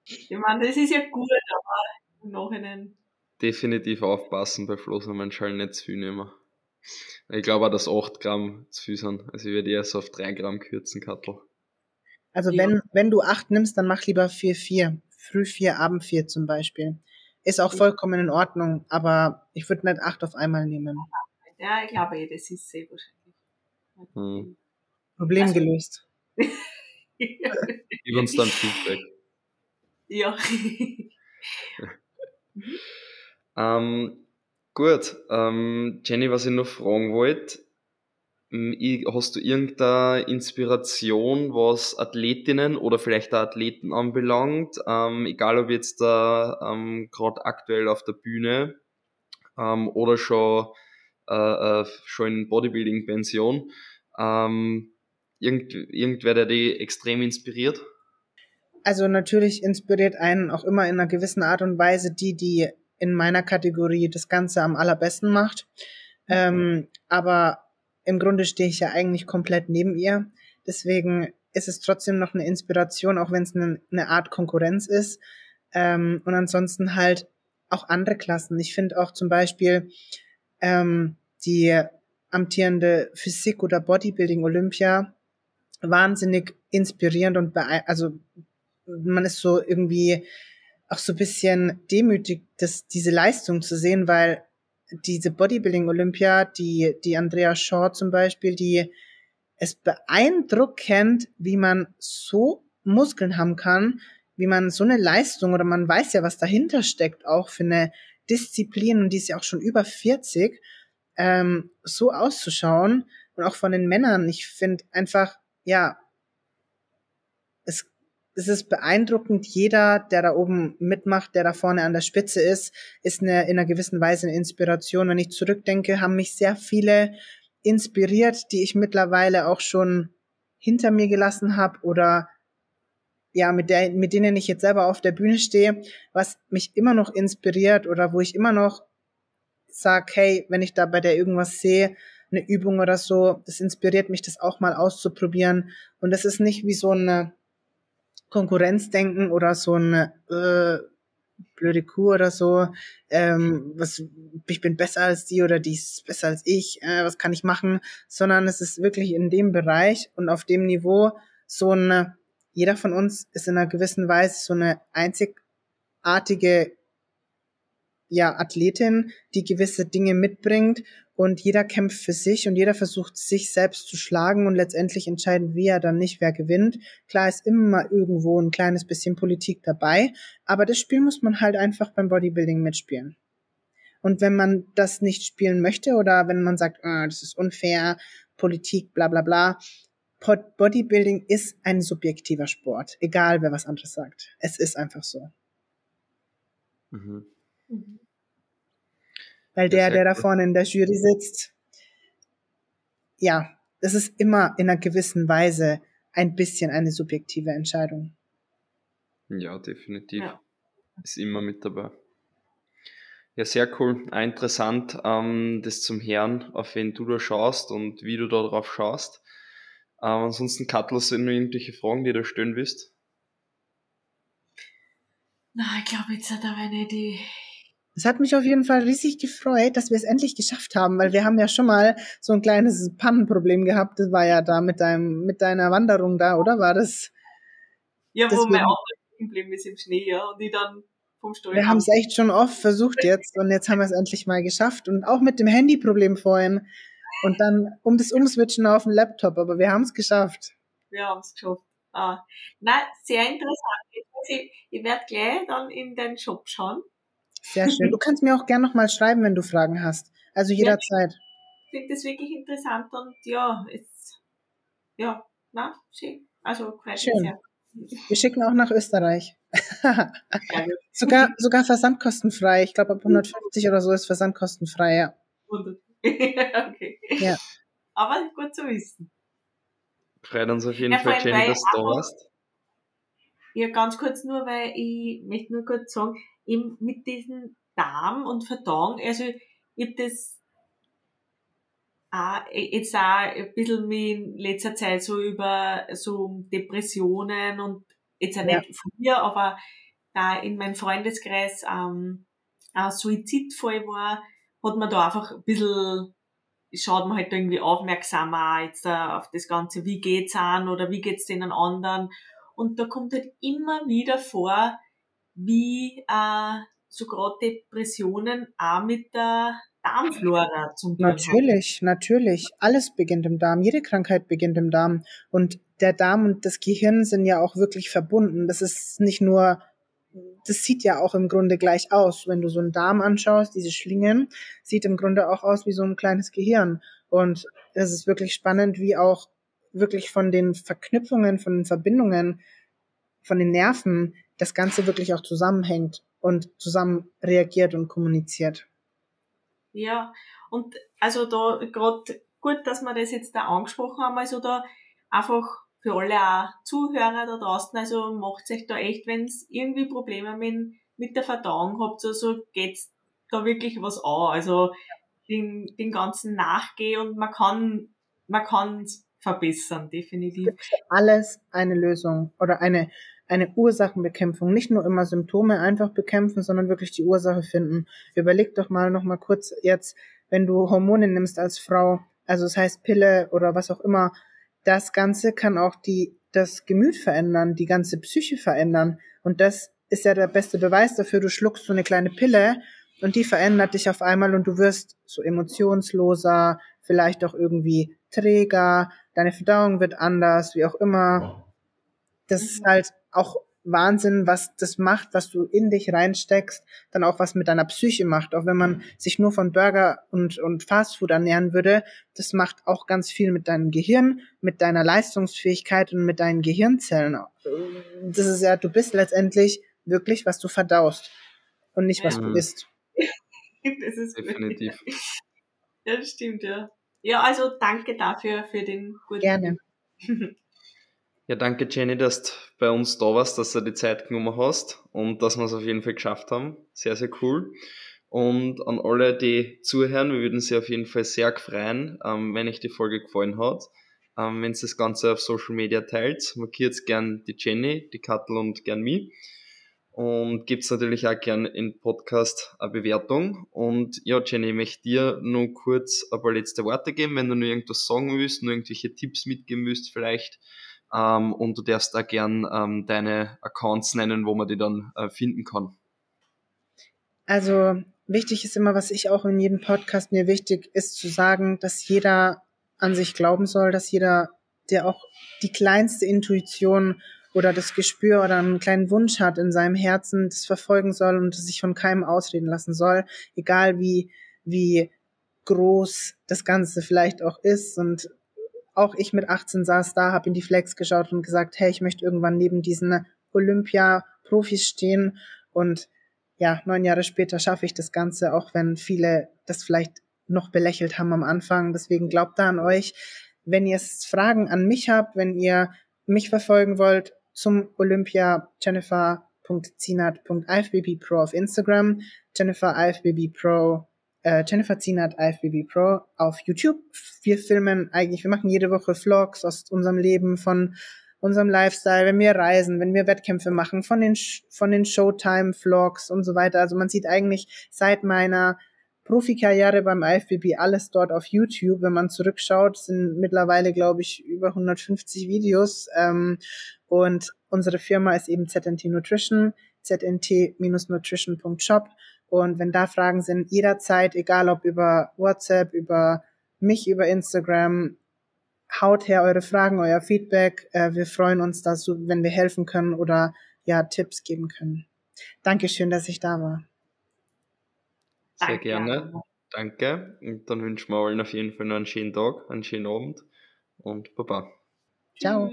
Ich meine, das ist ja gut, aber im Nachhinein. Definitiv aufpassen bei Floßnamen nicht zu viel nehmen. Ich glaube auch, dass 8 Gramm zu viel sind. Also ich werde eher so auf 3 Gramm kürzen, Kattel. Also ja. wenn, wenn du 8 nimmst, dann mach lieber 4, 4. Früh 4, Abend 4 zum Beispiel. Ist auch vollkommen in Ordnung, aber ich würde nicht 8 auf einmal nehmen. Ja, ich glaube, eh, das ist sehr wahrscheinlich. Hm. Problem also, gelöst. [LAUGHS] Gib uns dann Feedback. Ja. [LAUGHS] ähm, gut, ähm, Jenny, was ich noch fragen wollte, hast du irgendeine Inspiration, was Athletinnen oder vielleicht auch Athleten anbelangt, ähm, egal ob jetzt da ähm, gerade aktuell auf der Bühne ähm, oder schon, äh, äh, schon in Bodybuilding-Pension, ähm, irgend, irgendwer, der dich extrem inspiriert? Also natürlich inspiriert einen auch immer in einer gewissen Art und Weise die, die in meiner Kategorie das Ganze am allerbesten macht. Mhm. Ähm, aber im Grunde stehe ich ja eigentlich komplett neben ihr. Deswegen ist es trotzdem noch eine Inspiration, auch wenn es eine, eine, Art Konkurrenz ist. Ähm, und ansonsten halt auch andere Klassen. Ich finde auch zum Beispiel ähm, die amtierende Physik- oder Bodybuilding-Olympia wahnsinnig inspirierend und also man ist so irgendwie auch so ein bisschen demütig, das, diese Leistung zu sehen, weil diese Bodybuilding-Olympia, die, die Andrea Shaw zum Beispiel, die es beeindruckend, wie man so Muskeln haben kann, wie man so eine Leistung oder man weiß ja, was dahinter steckt, auch für eine Disziplin, und die ist ja auch schon über 40, ähm, so auszuschauen und auch von den Männern. Ich finde einfach, ja, es es ist beeindruckend. Jeder, der da oben mitmacht, der da vorne an der Spitze ist, ist eine, in einer gewissen Weise eine Inspiration. Wenn ich zurückdenke, haben mich sehr viele inspiriert, die ich mittlerweile auch schon hinter mir gelassen habe oder ja, mit, der, mit denen ich jetzt selber auf der Bühne stehe, was mich immer noch inspiriert oder wo ich immer noch sage, hey, wenn ich da bei der irgendwas sehe, eine Übung oder so, das inspiriert mich, das auch mal auszuprobieren. Und das ist nicht wie so eine Konkurrenzdenken oder so ein äh, blöde Kuh oder so, ähm, was ich bin besser als die oder die ist besser als ich, äh, was kann ich machen, sondern es ist wirklich in dem Bereich und auf dem Niveau so ein, jeder von uns ist in einer gewissen Weise so eine einzigartige ja, Athletin, die gewisse Dinge mitbringt und jeder kämpft für sich und jeder versucht sich selbst zu schlagen und letztendlich entscheiden wir dann nicht, wer gewinnt. Klar ist immer irgendwo ein kleines bisschen Politik dabei, aber das Spiel muss man halt einfach beim Bodybuilding mitspielen. Und wenn man das nicht spielen möchte oder wenn man sagt, oh, das ist unfair, Politik, bla bla bla, Bodybuilding ist ein subjektiver Sport, egal wer was anderes sagt. Es ist einfach so. Mhm. Mhm. Weil der, der da vorne in der Jury sitzt, ja, das ist immer in einer gewissen Weise ein bisschen eine subjektive Entscheidung. Ja, definitiv. Ja. Ist immer mit dabei. Ja, sehr cool. Interessant, ähm, das zum Herrn, auf wen du da schaust und wie du da drauf schaust. Ähm, ansonsten, Kattel, sind noch irgendwelche Fragen, die du stellen willst? Na, ich glaube, jetzt hat aber nicht die es hat mich auf jeden Fall riesig gefreut, dass wir es endlich geschafft haben, weil wir haben ja schon mal so ein kleines Pannenproblem gehabt. Das war ja da mit deinem, mit deiner Wanderung da, oder war das? Ja, wo mein Auto geblieben ist im Schnee, ja, und die dann vom Steuer. Wir haben es echt schon oft versucht jetzt und jetzt haben wir es endlich mal geschafft und auch mit dem Handyproblem vorhin und dann um das Umswitchen auf den Laptop, aber wir haben es geschafft. Wir haben es geschafft. Ah. Na, sehr interessant. Ich, ich werde gleich dann in den Shop schauen sehr schön. Du kannst mir auch gerne nochmal schreiben, wenn du Fragen hast. Also jederzeit. ich finde das wirklich interessant und ja, es, ja, na, schön. Also, freut schön. Sehr. Wir schicken auch nach Österreich. [LAUGHS] sogar, sogar versandkostenfrei. Ich glaube, ab 150 oder so ist versandkostenfrei, ja. [LAUGHS] okay. Ja. Aber gut zu wissen. Freut uns auf jeden ja, Fall, Jenny, dass du da warst. Ja, ganz kurz nur, weil ich möchte nur kurz sagen, eben mit diesem Darm und Verdauung, also ich hab das auch, jetzt auch ein bisschen mich in letzter Zeit so über so Depressionen und jetzt auch nicht von mir, aber da in meinem Freundeskreis ähm, ein Suizidfall war, hat man da einfach ein bisschen, schaut man halt irgendwie aufmerksamer jetzt auf das Ganze, wie geht's an oder wie geht's denen anderen. Und da kommt halt immer wieder vor, wie äh, so gerade Depressionen auch mit der Darmflora zum Beispiel. Natürlich, natürlich. Alles beginnt im Darm. Jede Krankheit beginnt im Darm. Und der Darm und das Gehirn sind ja auch wirklich verbunden. Das ist nicht nur, das sieht ja auch im Grunde gleich aus. Wenn du so einen Darm anschaust, diese Schlingen, sieht im Grunde auch aus wie so ein kleines Gehirn. Und es ist wirklich spannend, wie auch wirklich von den Verknüpfungen, von den Verbindungen, von den Nerven das Ganze wirklich auch zusammenhängt und zusammen reagiert und kommuniziert. Ja, und also da gerade gut, dass wir das jetzt da angesprochen haben, also da einfach für alle auch Zuhörer da draußen, also macht euch da echt, wenn es irgendwie Probleme mit, mit der Verdauung habt, also geht's da wirklich was an, also den, den ganzen nachgehen und man kann, man kann verbessern, definitiv. Alles eine Lösung oder eine eine Ursachenbekämpfung, nicht nur immer Symptome einfach bekämpfen, sondern wirklich die Ursache finden. Überleg doch mal noch mal kurz jetzt, wenn du Hormone nimmst als Frau, also das heißt Pille oder was auch immer, das Ganze kann auch die, das Gemüt verändern, die ganze Psyche verändern. Und das ist ja der beste Beweis dafür. Du schluckst so eine kleine Pille und die verändert dich auf einmal und du wirst so emotionsloser, vielleicht auch irgendwie träger, deine Verdauung wird anders, wie auch immer. Das ist halt auch Wahnsinn, was das macht, was du in dich reinsteckst, dann auch was mit deiner Psyche macht. Auch wenn man sich nur von Burger und, und Fastfood ernähren würde, das macht auch ganz viel mit deinem Gehirn, mit deiner Leistungsfähigkeit und mit deinen Gehirnzellen. Das ist ja, du bist letztendlich wirklich, was du verdaust und nicht, was ja. du isst. das ist definitiv. [LAUGHS] Ja, das stimmt, ja. Ja, also danke dafür, für den guten. Gerne. [LAUGHS] Ja, danke Jenny, dass du bei uns da warst, dass du die Zeit genommen hast und dass wir es auf jeden Fall geschafft haben. Sehr, sehr cool. Und an alle, die zuhören, wir würden sie auf jeden Fall sehr freuen, ähm, wenn euch die Folge gefallen hat. Ähm, wenn ihr das Ganze auf Social Media teilt, markiert gern die Jenny, die Kattel und gern mich. Und gibt's natürlich auch gern in Podcast eine Bewertung. Und ja, Jenny, ich möchte dir nur kurz ein paar letzte Worte geben, wenn du nur irgendwas sagen willst, nur irgendwelche Tipps mitgeben müsst, vielleicht ähm, und du darfst da gern ähm, deine Accounts nennen, wo man die dann äh, finden kann. Also wichtig ist immer, was ich auch in jedem Podcast mir wichtig ist zu sagen, dass jeder an sich glauben soll, dass jeder, der auch die kleinste Intuition oder das Gespür oder einen kleinen Wunsch hat in seinem Herzen, das verfolgen soll und sich von keinem ausreden lassen soll, egal wie, wie groß das Ganze vielleicht auch ist und auch ich mit 18 saß da, habe in die Flex geschaut und gesagt, hey, ich möchte irgendwann neben diesen Olympia-Profis stehen. Und ja, neun Jahre später schaffe ich das Ganze, auch wenn viele das vielleicht noch belächelt haben am Anfang. Deswegen glaubt da an euch. Wenn ihr Fragen an mich habt, wenn ihr mich verfolgen wollt zum Olympia, jennifer.zinat.ifbbpro auf Instagram, Jennifer IFBB äh, Jennifer Zienert, IFBB Pro auf YouTube. Wir filmen eigentlich, wir machen jede Woche Vlogs aus unserem Leben, von unserem Lifestyle, wenn wir reisen, wenn wir Wettkämpfe machen, von den, von den Showtime-Vlogs und so weiter. Also man sieht eigentlich seit meiner Profikarriere beim IFBB alles dort auf YouTube. Wenn man zurückschaut, sind mittlerweile, glaube ich, über 150 Videos. Ähm, und unsere Firma ist eben ZNT Nutrition, znt-nutrition.shop. Und wenn da Fragen sind, jederzeit, egal ob über WhatsApp, über mich, über Instagram, haut her eure Fragen, euer Feedback. Äh, wir freuen uns, dass, wenn wir helfen können oder ja, Tipps geben können. Dankeschön, dass ich da war. Sehr Danke. gerne. Danke. Und dann wünschen wir allen auf jeden Fall noch einen schönen Tag, einen schönen Abend und Baba. Ciao.